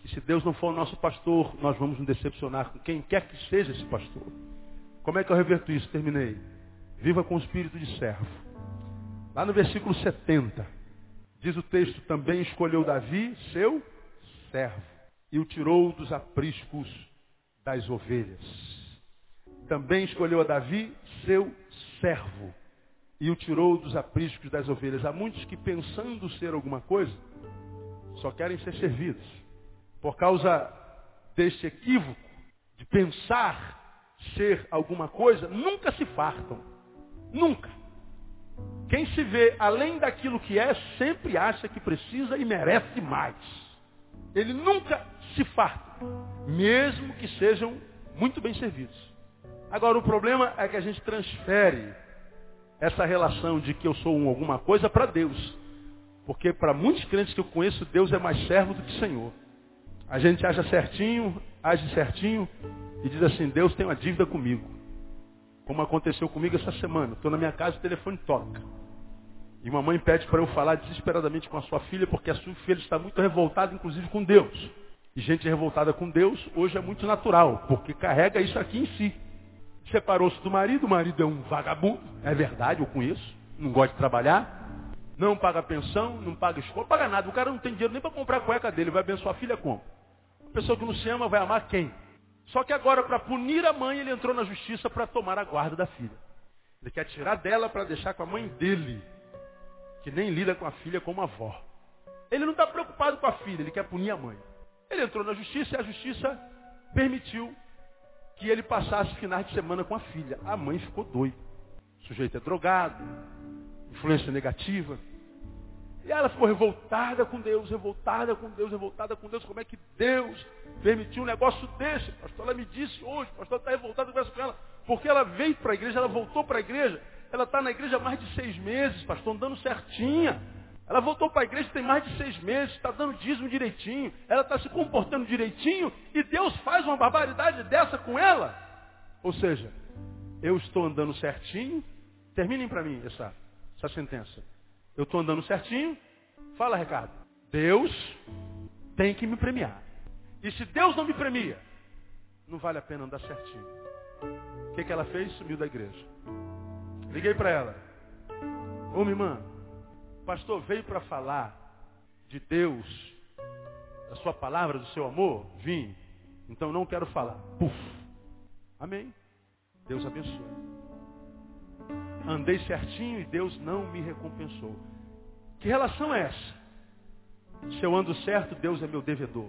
que se Deus não for o nosso pastor, nós vamos nos decepcionar com quem quer que seja esse pastor. Como é que eu reverto isso? Terminei. Viva com o espírito de servo. Lá no versículo 70, diz o texto, também escolheu Davi, seu servo, e o tirou dos apriscos das ovelhas também escolheu a Davi, seu servo, e o tirou dos apriscos das ovelhas. Há muitos que pensando ser alguma coisa, só querem ser servidos. Por causa deste equívoco de pensar ser alguma coisa, nunca se fartam. Nunca. Quem se vê além daquilo que é, sempre acha que precisa e merece mais. Ele nunca se farta, mesmo que sejam muito bem servidos. Agora, o problema é que a gente transfere essa relação de que eu sou um alguma coisa para Deus. Porque para muitos crentes que eu conheço, Deus é mais servo do que Senhor. A gente acha certinho, age certinho e diz assim, Deus tem uma dívida comigo. Como aconteceu comigo essa semana. Estou na minha casa, o telefone toca. E uma mãe pede para eu falar desesperadamente com a sua filha, porque a sua filha está muito revoltada, inclusive com Deus. E gente revoltada com Deus hoje é muito natural, porque carrega isso aqui em si. Separou-se do marido, o marido é um vagabundo, é verdade, eu conheço, não gosta de trabalhar. Não paga pensão, não paga escola, paga nada. O cara não tem dinheiro nem para comprar a cueca dele, vai abençoar a filha como? A pessoa que não se ama vai amar quem? Só que agora, para punir a mãe, ele entrou na justiça para tomar a guarda da filha. Ele quer tirar dela para deixar com a mãe dele, que nem lida com a filha como avó. Ele não está preocupado com a filha, ele quer punir a mãe. Ele entrou na justiça e a justiça permitiu que ele passasse finais de semana com a filha. A mãe ficou doida. O sujeito é drogado, influência negativa. E ela ficou revoltada com Deus, revoltada com Deus, revoltada com Deus. Como é que Deus permitiu um negócio desse? Pastor, ela me disse hoje, pastor está revoltado com ela. Porque ela veio para a igreja, ela voltou para a igreja. Ela está na igreja há mais de seis meses, pastor, andando certinha. Ela voltou para a igreja tem mais de seis meses, está dando dízimo direitinho, ela está se comportando direitinho, e Deus faz uma barbaridade dessa com ela. Ou seja, eu estou andando certinho, terminem para mim essa, essa sentença. Eu estou andando certinho, fala Ricardo, Deus tem que me premiar. E se Deus não me premia, não vale a pena andar certinho. O que, que ela fez? Sumiu da igreja. Liguei para ela. Ô minha irmã, pastor veio para falar de Deus, da sua palavra, do seu amor? Vim. Então não quero falar. Puf. Amém. Deus abençoe. Andei certinho e Deus não me recompensou. Que relação é essa? Se eu ando certo, Deus é meu devedor.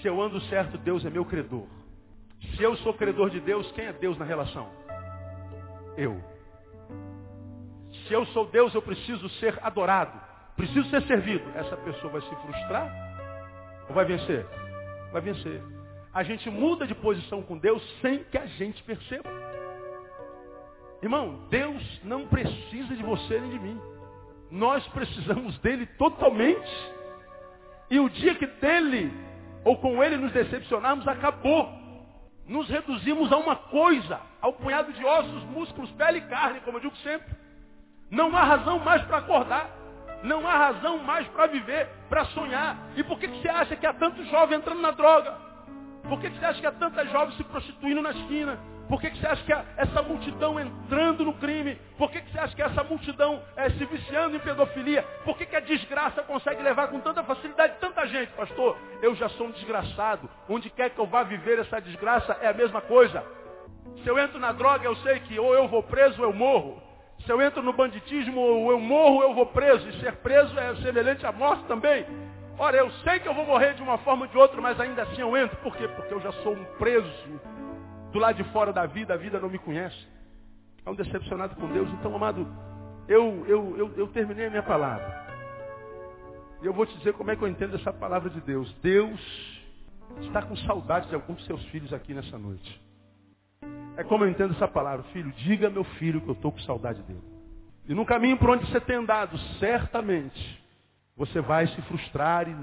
Se eu ando certo, Deus é meu credor. Se eu sou credor de Deus, quem é Deus na relação? Eu. Se eu sou Deus, eu preciso ser adorado. Preciso ser servido. Essa pessoa vai se frustrar? Ou vai vencer? Vai vencer. A gente muda de posição com Deus sem que a gente perceba. Irmão, Deus não precisa de você nem de mim. Nós precisamos dele totalmente. E o dia que dele ou com ele nos decepcionarmos, acabou. Nos reduzimos a uma coisa, ao punhado de ossos, músculos, pele e carne, como eu digo sempre. Não há razão mais para acordar. Não há razão mais para viver, para sonhar. E por que, que você acha que há tanto jovem entrando na droga? Por que, que você acha que há tanta jovem se prostituindo na esquina? Por que, que você acha que há essa multidão entrando no crime? Por que, que você acha que essa multidão é, se viciando em pedofilia? Por que, que a desgraça consegue levar com tanta facilidade tanta gente? Pastor, eu já sou um desgraçado. Onde quer que eu vá viver essa desgraça é a mesma coisa. Se eu entro na droga, eu sei que ou eu vou preso ou eu morro. Se eu entro no banditismo, ou eu morro eu vou preso. E ser preso é semelhante à morte também. Ora, eu sei que eu vou morrer de uma forma ou de outra, mas ainda assim eu entro. Por quê? Porque eu já sou um preso do lado de fora da vida, a vida não me conhece. É um decepcionado com Deus. Então, amado, eu, eu, eu, eu terminei a minha palavra. E eu vou te dizer como é que eu entendo essa palavra de Deus. Deus está com saudade de alguns de seus filhos aqui nessa noite. É como eu entendo essa palavra. Filho, diga meu filho que eu estou com saudade dele. E no caminho por onde você tem andado, certamente, você vai se frustrar e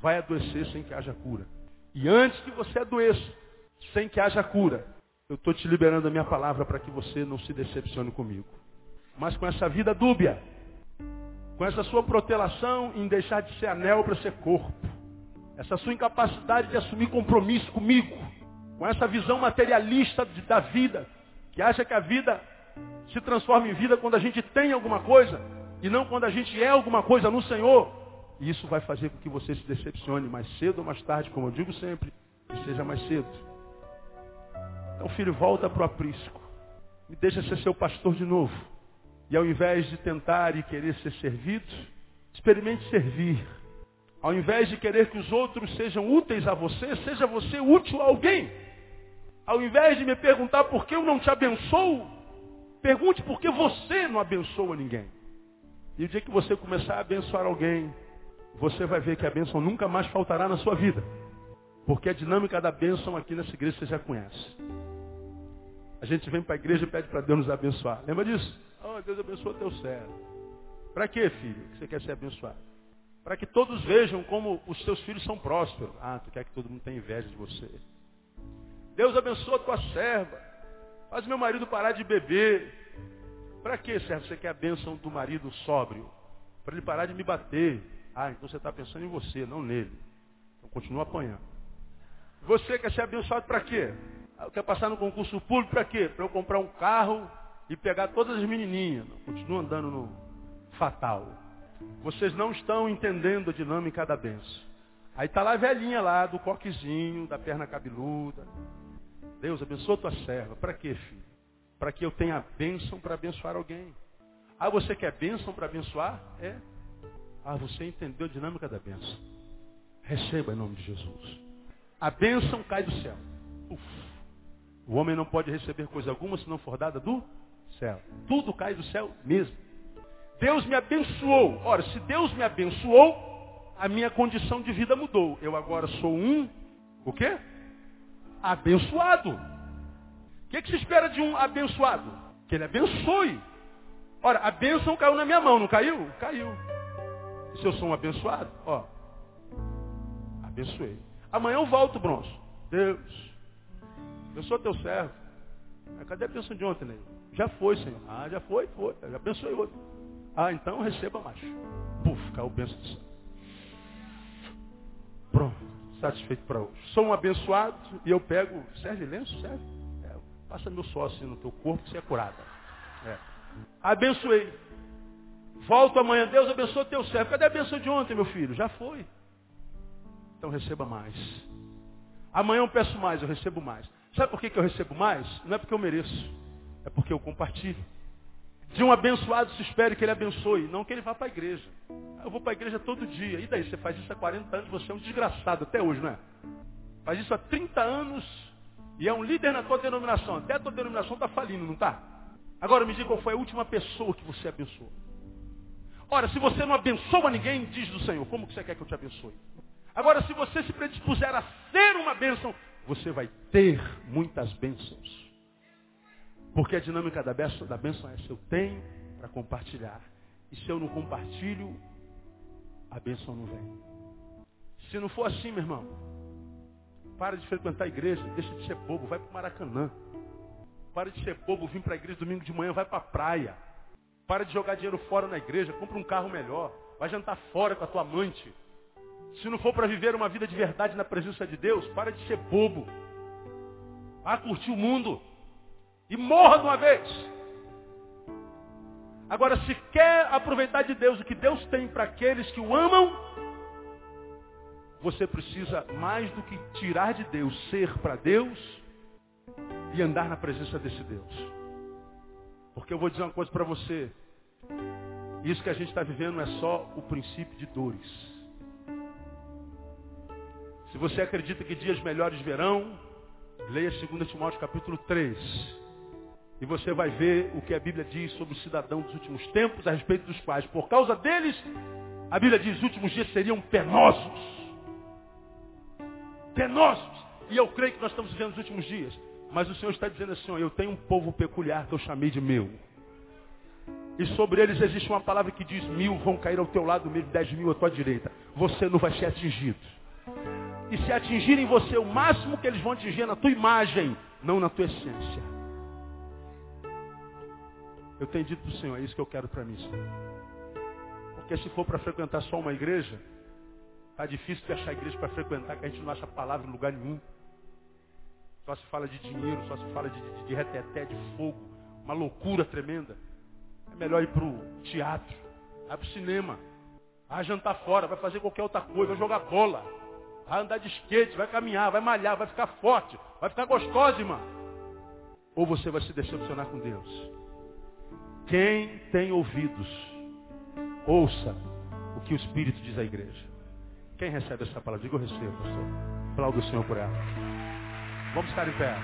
vai adoecer sem que haja cura. E antes que você adoeça, sem que haja cura. Eu estou te liberando a minha palavra para que você não se decepcione comigo. Mas com essa vida dúbia, com essa sua protelação em deixar de ser anel para ser corpo, essa sua incapacidade de assumir compromisso comigo, com essa visão materialista de, da vida, que acha que a vida se transforma em vida quando a gente tem alguma coisa e não quando a gente é alguma coisa no Senhor. E isso vai fazer com que você se decepcione mais cedo ou mais tarde, como eu digo sempre, e seja mais cedo. Então, filho, volta para o aprisco. Me deixa ser seu pastor de novo. E ao invés de tentar e querer ser servido, experimente servir. Ao invés de querer que os outros sejam úteis a você, seja você útil a alguém. Ao invés de me perguntar por que eu não te abençoo, pergunte por que você não abençoa ninguém. E o dia que você começar a abençoar alguém, você vai ver que a bênção nunca mais faltará na sua vida. Porque a dinâmica da bênção aqui nessa igreja você já conhece. A gente vem para a igreja e pede para Deus nos abençoar. Lembra disso? Oh, Deus abençoa teu servo. Para quê, filho, que você quer ser abençoado? Para que todos vejam como os seus filhos são prósperos. Ah, tu quer que todo mundo tenha inveja de você. Deus abençoa tua serva. Faz meu marido parar de beber. Para quê, servo? Você quer a bênção do marido sóbrio? Para ele parar de me bater. Ah, então você está pensando em você, não nele. Então continua apanhando. Você quer ser abençoado para quê? Quer passar no concurso público para quê? Para eu comprar um carro e pegar todas as menininhas. Continua andando no, fatal. Vocês não estão entendendo a dinâmica da benção. Aí está lá a velhinha lá, do coquezinho, da perna cabeluda. Deus abençoa tua serva. Para quê, filho? Para que eu tenha bênção para abençoar alguém. Ah, você quer bênção para abençoar? É. Ah, você entendeu a dinâmica da bênção. Receba em nome de Jesus. A bênção cai do céu. Uf. O homem não pode receber coisa alguma se não for dada do céu. Tudo cai do céu mesmo. Deus me abençoou. Ora, se Deus me abençoou, a minha condição de vida mudou. Eu agora sou um, o quê? Abençoado. O que, que se espera de um abençoado? Que ele abençoe. Ora, a bênção caiu na minha mão, não caiu? Caiu. E se eu sou um abençoado? Ó, abençoei. Amanhã eu volto, bronze. Deus, eu sou teu servo. Cadê a bênção de ontem? Já foi, Senhor. Ah, já foi, foi. Já abençoei outro. Ah, então receba mais. Puf, caiu o bênção do céu. Pronto, satisfeito para hoje. Sou um abençoado e eu pego, serve lenço? Serve? É, passa meu sócio assim no teu corpo você é curada. É. Abençoei. Volto amanhã, Deus abençoe teu servo. Cadê a bênção de ontem, meu filho? Já foi. Então receba mais. Amanhã eu peço mais, eu recebo mais. Sabe por que, que eu recebo mais? Não é porque eu mereço, é porque eu compartilho. De um abençoado se espere que ele abençoe, não que ele vá para a igreja. Eu vou para a igreja todo dia. E daí? Você faz isso há 40 anos, você é um desgraçado até hoje, não é? Faz isso há 30 anos e é um líder na tua denominação. Até a tua denominação está falindo, não está? Agora me diga qual foi a última pessoa que você abençoou. Ora, se você não abençoa ninguém, diz do Senhor, como que você quer que eu te abençoe? Agora, se você se predispuser a ser uma bênção, você vai ter muitas bênçãos. Porque a dinâmica da bênção, da bênção é se eu tenho para compartilhar. E se eu não compartilho, a bênção não vem. Se não for assim, meu irmão, para de frequentar a igreja, deixa de ser bobo, vai para o Maracanã. Para de ser bobo, vim para a igreja domingo de manhã, vai para a praia. Para de jogar dinheiro fora na igreja, compra um carro melhor. Vai jantar fora com a tua amante. Se não for para viver uma vida de verdade na presença de Deus, para de ser bobo. Vá curtir o mundo. E morra de uma vez. Agora, se quer aproveitar de Deus o que Deus tem para aqueles que o amam, você precisa mais do que tirar de Deus, ser para Deus e andar na presença desse Deus. Porque eu vou dizer uma coisa para você. Isso que a gente está vivendo é só o princípio de dores. Se você acredita que dias melhores virão, leia 2 Timóteo capítulo 3. E você vai ver o que a Bíblia diz sobre o cidadão dos últimos tempos, a respeito dos quais, por causa deles, a Bíblia diz, os últimos dias seriam penosos. Penosos. E eu creio que nós estamos vivendo os últimos dias. Mas o Senhor está dizendo assim, eu tenho um povo peculiar que eu chamei de meu. E sobre eles existe uma palavra que diz, mil vão cair ao teu lado, mil, dez mil à tua direita. Você não vai ser atingido. E se atingirem você, o máximo que eles vão atingir é na tua imagem, não na tua essência. Eu tenho dito para o Senhor, é isso que eu quero para mim, Senhor. Porque se for para frequentar só uma igreja, está difícil de achar igreja para frequentar, que a gente não acha palavra em lugar nenhum. Só se fala de dinheiro, só se fala de, de, de reteté, de fogo, uma loucura tremenda. É melhor ir para o teatro, vai para o cinema, vai jantar fora, vai fazer qualquer outra coisa, vai jogar bola, vai andar de skate, vai caminhar, vai malhar, vai ficar forte, vai ficar gostosa, irmã. Ou você vai se decepcionar com Deus. Quem tem ouvidos, ouça o que o Espírito diz à igreja. Quem recebe essa palavra? Diga eu recebo, pastor. Aplauda o Senhor por ela. Vamos ficar em pé.